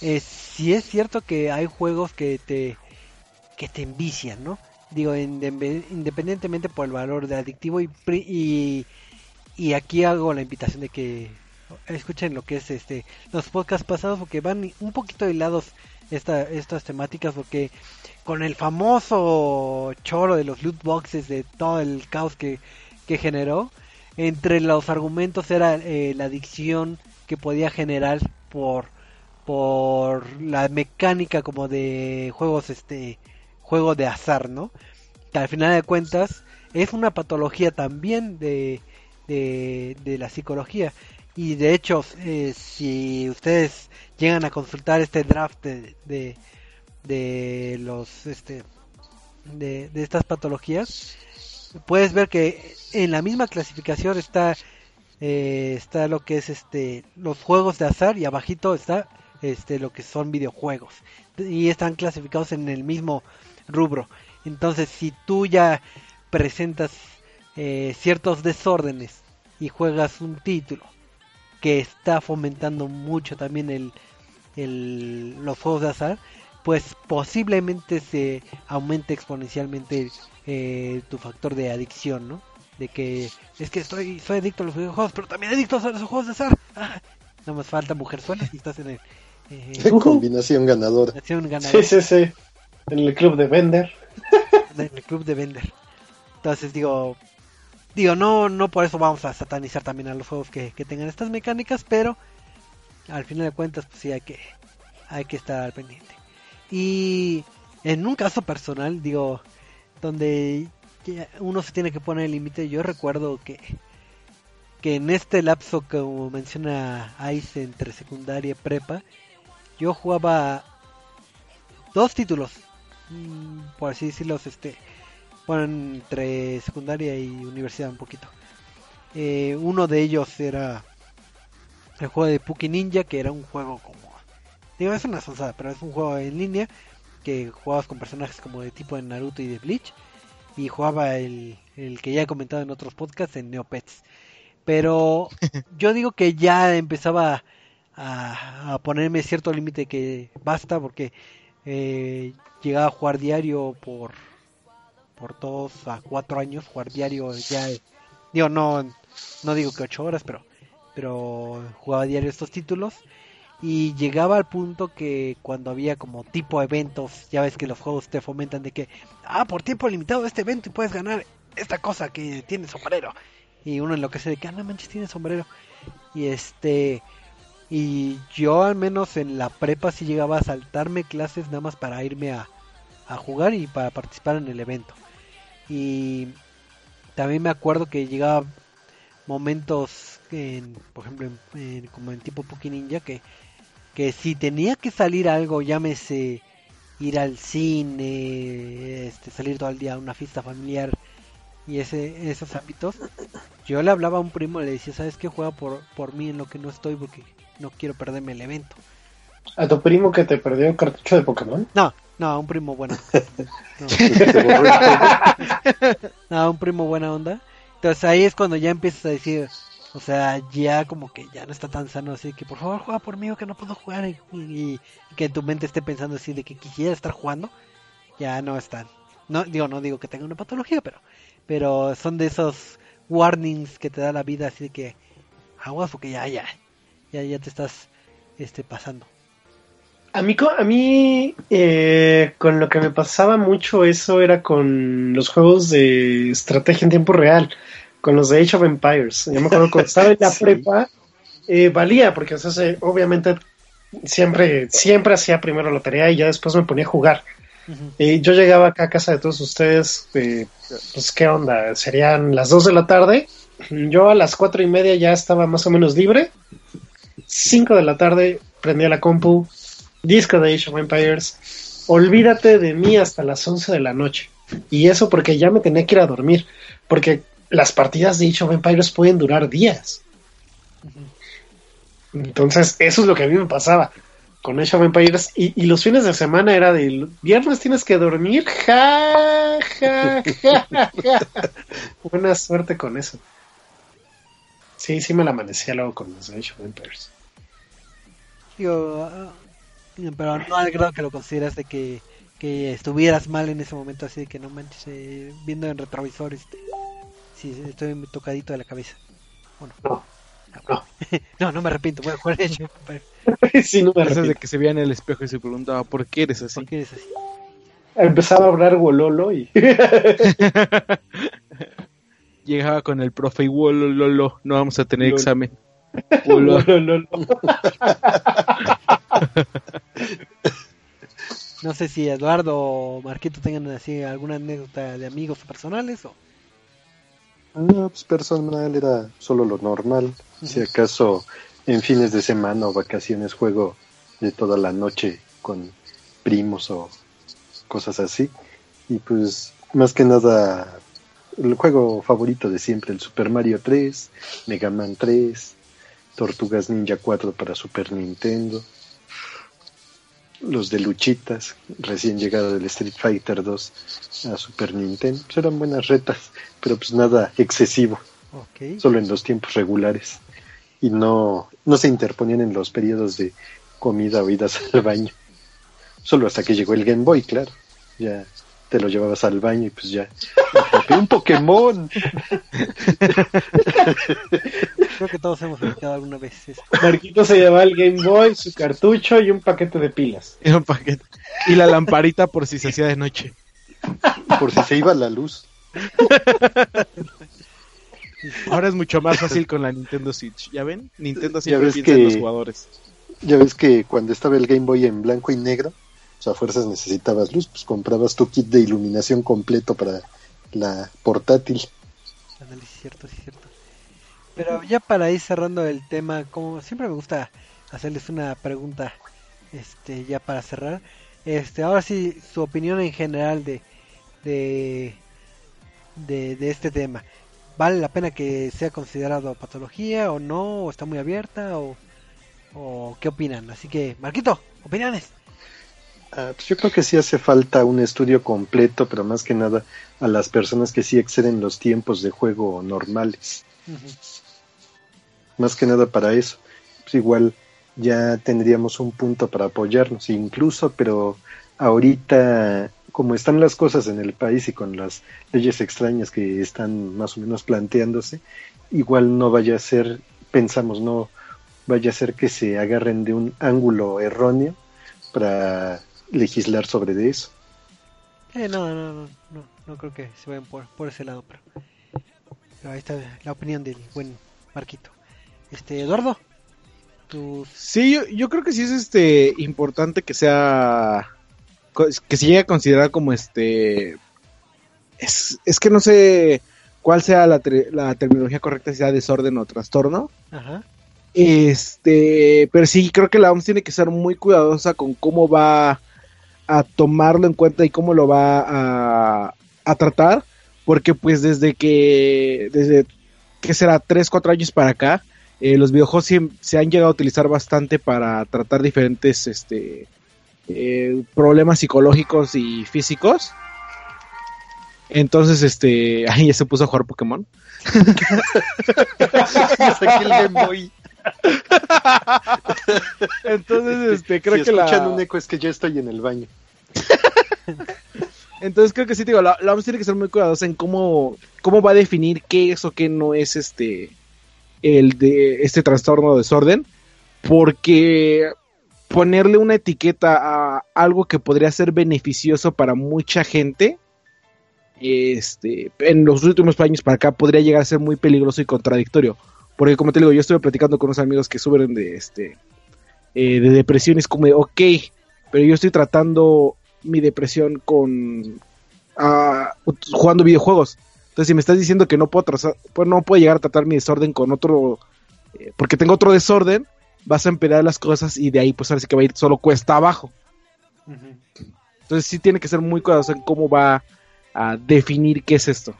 eh, sí es cierto que hay juegos que te que te envician, ¿no? Digo, inde- independientemente por el valor de adictivo y, y, y aquí hago la invitación de que escuchen lo que es este los podcasts pasados porque van un poquito hilados esta, estas temáticas porque con el famoso choro de los loot boxes de todo el caos que, que generó entre los argumentos era eh, la adicción que podía generar por por la mecánica como de juegos este juego de azar, ¿no? Que al final de cuentas es una patología también de, de, de la psicología. Y de hecho, eh, si ustedes llegan a consultar este draft de, de, los este de, de estas patologías, puedes ver que en la misma clasificación está eh, está lo que es este los juegos de azar y abajito está este lo que son videojuegos y están clasificados en el mismo rubro. Entonces, si tú ya presentas eh, ciertos desórdenes y juegas un título que está fomentando mucho también el, el- los juegos de azar, pues posiblemente se aumente exponencialmente eh, tu factor de adicción, ¿no? De que es que estoy soy adicto a los videojuegos, pero también adicto a los juegos de azar. Ah, no más falta mujerzuelas y estás en el eh, Combinación ganadora. nación ganadora. Sí, sí, sí. En el club de Bender. en el club de vender. Entonces digo, digo, no, no por eso vamos a satanizar también a los juegos que, que tengan estas mecánicas, pero al final de cuentas, pues sí hay que, hay que estar al pendiente. Y en un caso personal, digo, donde uno se tiene que poner el límite, yo recuerdo que, que en este lapso, como menciona Ice, entre secundaria y prepa, yo jugaba dos títulos, mm, por así decirlo, este, bueno, entre secundaria y universidad un poquito. Eh, uno de ellos era el juego de Puki Ninja, que era un juego como... Digo, es una sonzada, pero es un juego en línea que jugabas con personajes como de tipo de Naruto y de Bleach. Y jugaba el, el que ya he comentado en otros podcasts, en Neopets. Pero yo digo que ya empezaba a, a ponerme cierto límite que basta porque eh, llegaba a jugar diario por por dos a cuatro años jugar diario ya digo no no digo que ocho horas pero pero jugaba diario estos títulos. Y llegaba al punto que cuando había como tipo eventos ya ves que los juegos te fomentan de que ah por tiempo limitado este evento y puedes ganar esta cosa que tiene sombrero y uno enloquece de que ah no manches tiene sombrero y este y yo al menos en la prepa sí llegaba a saltarme clases nada más para irme a, a jugar y para participar en el evento y también me acuerdo que llegaba momentos en, por ejemplo en, en- como en tipo Poké Ninja que que si tenía que salir algo llámese ir al cine este salir todo el día a una fiesta familiar y ese esos ámbitos yo le hablaba a un primo y le decía sabes qué juega por por mí en lo que no estoy porque no quiero perderme el evento A tu primo que te perdió el cartucho de Pokémon. no no un primo bueno No. Ah, un primo buena onda. Entonces ahí es cuando ya empiezas a decir, o sea, ya como que ya no está tan sano así que por favor juega por mí o que no puedo jugar y, y- y que en tu mente esté pensando así de que quisiera estar jugando, ya no están. No digo no digo que tenga una patología, pero pero son de esos warnings que te da la vida así de que aguas porque ya ya ya ya te estás este pasando. A mí, a mí eh, con lo que me pasaba mucho eso era con los juegos de estrategia en tiempo real, con los de Age of Empires. Yo me acuerdo cuando estaba en la Sí. prepa, eh, valía, porque o sea, se- obviamente siempre, siempre hacía primero la tarea y ya después me ponía a jugar. Eh, yo llegaba acá a casa de todos ustedes, eh, pues qué onda, serían las 2 de la tarde. Yo a las cuatro y media ya estaba más o menos libre. 5 de la tarde prendía la compu, disco de Age of. Olvídate de mí hasta las 11 de la noche. Y eso porque ya me tenía que ir a dormir. Porque las partidas de Age of Empires pueden durar días. Entonces, eso es lo que a mí me pasaba con Age of Empires. Y, los fines de semana era de viernes tienes que dormir. Ja, ja, ja, ja. Buena suerte con eso. Sí, sí me la amanecía luego con los Age of ah, pero no al grado que lo consideras de que, que estuvieras mal en ese momento, así de que no manches, eh, viendo en retrovisor, este, sí, estoy muy tocadito de la cabeza. Bueno, No, no. no, no me arrepiento, voy a jugar Empires. sí, no me de que se veía en el espejo y se preguntaba por qué eres así. ¿Por qué eres así? Empezaba a hablar Wololo y Llegaba con el profe y wolololo, no vamos a tener examen. No sé si Eduardo o Marquito tengan así alguna anécdota de amigos personales o... No, pues personal era solo lo normal. Si acaso en fines de semana o vacaciones juego de toda la noche con primos o cosas así. Y pues más que nada el juego favorito de siempre, el Super Mario 3, Mega Man 3, Tortugas Ninja 4 para Super Nintendo, los de luchitas, recién llegado del Street Fighter 2 a Super Nintendo. Pues eran buenas retas, pero pues nada excesivo, solo en los tiempos regulares. Y no, no se interponían en los periodos de comida o idas al baño. Solo hasta que llegó el Game Boy, claro. Ya te lo llevabas al baño y pues ya. ¡Un Pokémon! Creo que todos hemos aplicado alguna vez eso. Marquito se llevaba el Game Boy, su cartucho y un paquete de pilas. Era un paquete. Y la lamparita por si se hacía de noche. Por si se iba la luz. Ahora es mucho más fácil con la Nintendo Switch. ¿Ya ven? Nintendo siempre piensa en que- los jugadores. Ya ves que cuando estaba el Game Boy en blanco y negro, pues a fuerzas necesitabas luz, pues comprabas tu kit de iluminación completo para la portátil. Cierto, cierto. Pero ya para ir cerrando el tema, como siempre me gusta hacerles una pregunta, este, ya para cerrar. Este, ahora sí, su opinión en general de, de, de, de este tema. ¿Vale la pena que sea considerado patología o no? ¿O está muy abierta? ¿O, o qué opinan? Así que, Marquito, opiniones. Ah, pues yo creo que sí hace falta un estudio completo, pero más que nada a las personas que sí exceden los tiempos de juego normales. Más que nada para eso. Pues igual ya tendríamos un punto para apoyarnos, incluso, pero ahorita, como están las cosas en el país y con las leyes extrañas que están más o menos planteándose, igual no vaya a ser, pensamos, no vaya a ser que se agarren de un ángulo erróneo para legislar sobre de eso. Eh, no, no, no, no, no creo que se vayan por, por ese lado, pero, pero ahí está la opinión del buen Marquito. Este, Eduardo. Sí, yo, yo creo que sí es este importante que sea que se llegue a considerar como este es, es que no sé cuál sea la, la terminología correcta si sea desorden o trastorno. Ajá. Este, pero sí creo que la OMS tiene que ser muy cuidadosa con cómo va a tomarlo en cuenta y cómo lo va a, a tratar, porque pues desde que desde que será 3, 4 años para acá, eh, los videojuegos se han llegado a utilizar bastante para tratar diferentes este eh, problemas psicológicos y físicos. Entonces, este, ahí ya se puso a jugar Pokémon. Entonces, este, creo si que la escuchan un eco es que ya estoy en el baño. Entonces creo que sí, te digo, la, la OMS tiene que ser muy cuidadosa en cómo, cómo va a definir qué es o qué no es este el de este trastorno o desorden, porque ponerle una etiqueta a algo que podría ser beneficioso para mucha gente, este, en los últimos años para acá podría llegar a ser muy peligroso y contradictorio, porque como te digo, yo estuve platicando con unos amigos que sufren de este eh, de depresión, es como de, ok, pero yo estoy tratando mi depresión con ah, jugando videojuegos. Entonces, si me estás diciendo que no puedo trazar, pues no puedo llegar a tratar mi desorden con otro, eh, porque tengo otro desorden, vas a empeorar las cosas y de ahí pues parece que va a ir solo cuesta abajo. Entonces sí tiene que ser muy cuidadoso en cómo va a definir qué es esto.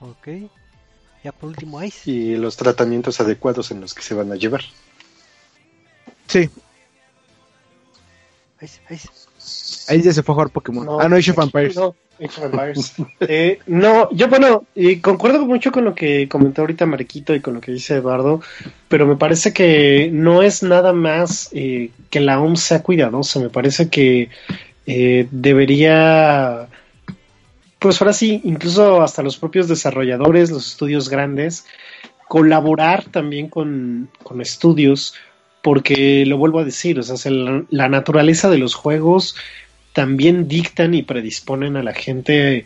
Ok. Ya por último, Ice. Y los tratamientos adecuados en los que se van a llevar. Sí, Ice, Ice. ahí ya se fue a jugar Pokémon. ah, no, Age of Empires. No, Age of Empires. Eh, no, yo bueno, y concuerdo mucho con lo que comentó ahorita Marquito y con lo que dice Eduardo, pero me parece que no es nada más eh, que la OMS sea cuidadosa, me parece que eh, debería, pues ahora sí, incluso hasta los propios desarrolladores, los estudios grandes, colaborar también con, con estudios, porque lo vuelvo a decir, o sea, la naturaleza de los juegos también dictan y predisponen a la gente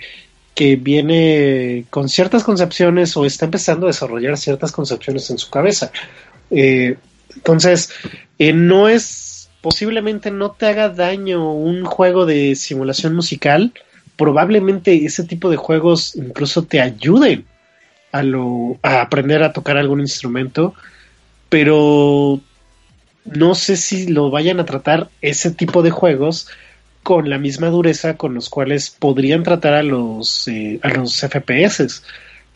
que viene con ciertas concepciones o está empezando a desarrollar ciertas concepciones en su cabeza. Eh, entonces, eh, no es, posiblemente no te haga daño un juego de simulación musical, probablemente ese tipo de juegos incluso te ayuden a, lo, a aprender a tocar algún instrumento, pero no sé si lo vayan a tratar ese tipo de juegos con la misma dureza con los cuales podrían tratar a los eh, a los FPS.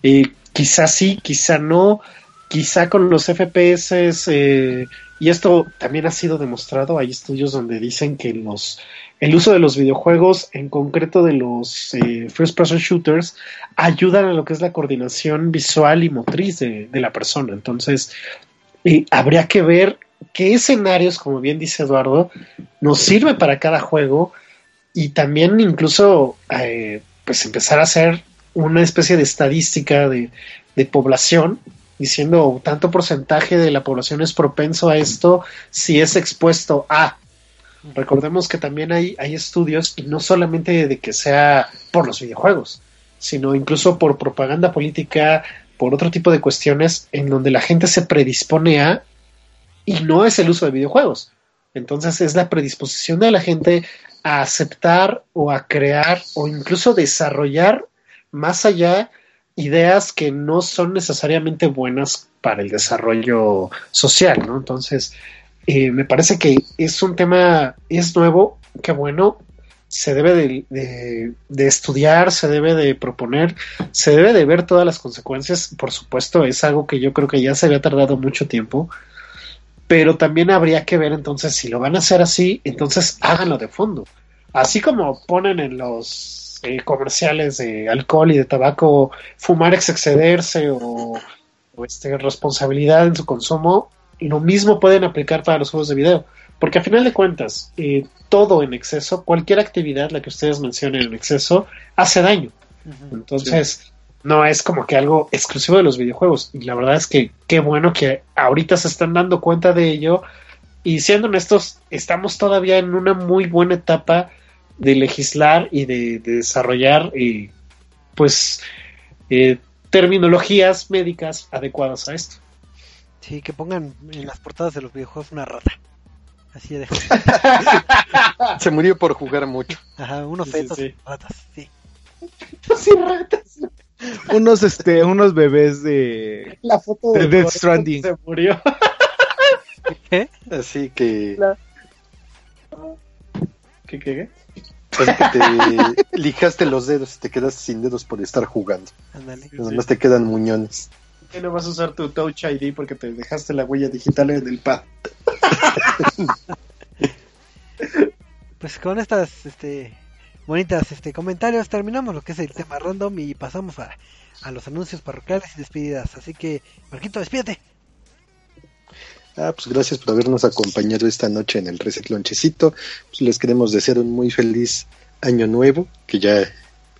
Eh, quizá sí, quizá no, quizá con los FPS eh, y esto también ha sido demostrado. Hay estudios donde dicen que los el uso de los videojuegos, en concreto de los eh, first person shooters, ayudan a lo que es la coordinación visual y motriz de, la persona. Entonces, eh, habría que ver qué escenarios, como bien dice Eduardo, nos sirve para cada juego y también incluso eh, pues empezar a hacer una especie de estadística de población diciendo tanto porcentaje de la población es propenso a esto si es expuesto a recordemos que también hay, hay estudios y no solamente de que sea por los videojuegos sino incluso por propaganda política por otro tipo de cuestiones en donde la gente se predispone a y no es el uso de videojuegos. Entonces es la predisposición de la gente a aceptar o a crear o incluso desarrollar más allá ideas que no son necesariamente buenas para el desarrollo social, ¿no? Entonces, eh, me parece que es un tema, es nuevo, qué bueno, se debe de, de, estudiar, se debe de proponer, se debe de ver todas las consecuencias, por supuesto, es algo que yo creo que ya se había tardado mucho tiempo, pero también habría que ver entonces si lo van a hacer así, entonces háganlo de fondo. Así como ponen en los eh, comerciales de alcohol y de tabaco, fumar es excederse o, este, responsabilidad en su consumo, lo mismo pueden aplicar para los juegos de video. Porque a final de cuentas, eh, todo en exceso, cualquier actividad, la que ustedes mencionen en exceso, hace daño. Entonces, no es como que algo exclusivo de los videojuegos. Y la verdad es que qué bueno que ahorita se están dando cuenta de ello. Y siendo honestos, estamos todavía en una muy buena etapa de legislar y de, desarrollar y pues eh, terminologías médicas adecuadas a esto. Sí, que pongan en las portadas de los videojuegos una rata. Así de Se murió por jugar mucho. Ajá, unos fetos ratas, sí. Sí, ratas unos este unos bebés de la foto de, Death Stranding se murió ¿Qué? así que ¿Qué, qué, pues que te lijaste los dedos y te quedas sin dedos por estar jugando. Ándale. Además te quedan muñones. ¿Qué no vas a usar tu Touch ID porque te dejaste la huella digital en el pad? pues con estas este bonitas este, comentarios, terminamos lo que es el tema random y pasamos a, a los anuncios parroquiales y despedidas. Así que, Marquito, despídete. Ah, pues gracias por habernos acompañado esta noche en el Reset Lonchecito. Pues les queremos desear un muy feliz año nuevo, que ya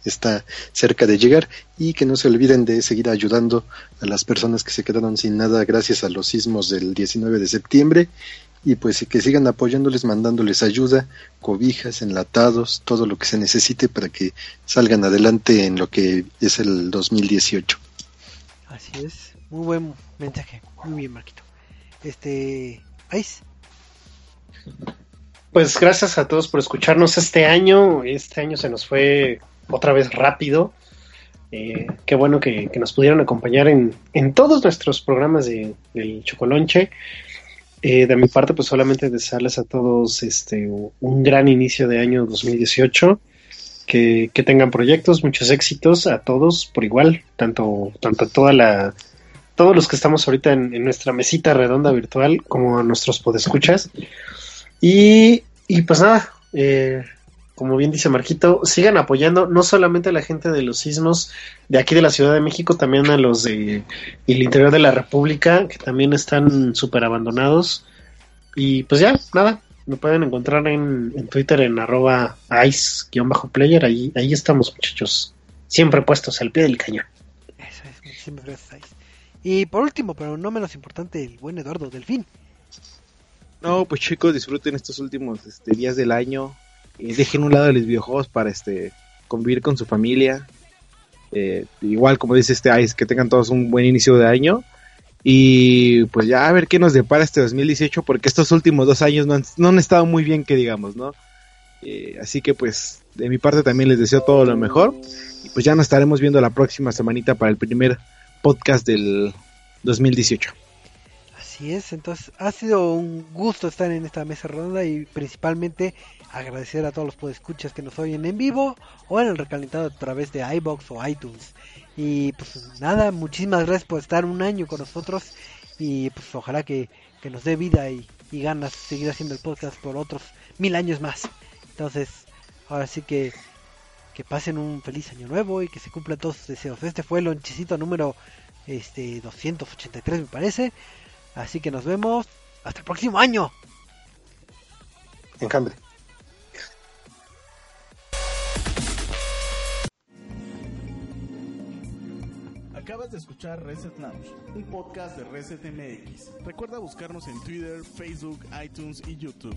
está cerca de llegar, y que no se olviden de seguir ayudando a las personas que se quedaron sin nada gracias a los sismos del 19 de septiembre y pues que sigan apoyándoles, mandándoles ayuda, cobijas, enlatados, todo lo que se necesite para que salgan adelante en lo que es el 2018. Así es, muy buen mensaje, muy bien Marquito. Este, Ice. Pues gracias a todos por escucharnos este año, este año se nos fue otra vez rápido. Eh, qué bueno que, nos pudieron acompañar en, en todos nuestros programas de, del Chocolonche. Eh, de mi parte, pues solamente desearles a todos este un gran inicio de año 2018, que, que tengan proyectos, muchos éxitos a todos por igual, tanto, tanto toda la, todos los que estamos ahorita en, nuestra mesita redonda virtual como a nuestros podescuchas. Y, y pues nada, eh, como bien dice Marquito, sigan apoyando no solamente a la gente de los sismos de aquí de la Ciudad de México, también a los de el interior de la República, que también están súper abandonados. Y pues ya, nada, me pueden encontrar en, Twitter en arroba ice-player, ahí, ahí estamos muchachos, siempre puestos al pie del cañón. Eso es, siempre gracias. Y por último, pero no menos importante, el buen Eduardo Delfín. No, pues chicos, disfruten estos últimos este, días del año, dejen un lado de los videojuegos para este convivir con su familia. Eh, igual como dice este Ice, que tengan todos un buen inicio de año. Y pues ya a ver qué nos depara este 2018, porque estos últimos dos años no han, no han estado muy bien, que digamos, ¿no? Eh, así que pues de mi parte también les deseo todo lo mejor. Y pues ya nos estaremos viendo la próxima semanita para el primer podcast del 2018. Así es, entonces ha sido un gusto estar en esta mesa redonda y principalmente agradecer a todos los podescuchas que nos oyen en vivo o en el recalentado a través de iBox o iTunes. Y pues nada, muchísimas gracias por estar un año con nosotros y pues ojalá que, nos dé vida y, y ganas seguir haciendo el podcast por otros mil años más. Entonces, ahora sí que que pasen un feliz año nuevo y que se cumplan todos sus deseos. Este fue el lonchecito número este 283 me parece. Así que nos vemos hasta el próximo año. En cambio. Acabas de escuchar Reset Lounge, un podcast de Reset MX. Recuerda buscarnos en Twitter, Facebook, iTunes y YouTube.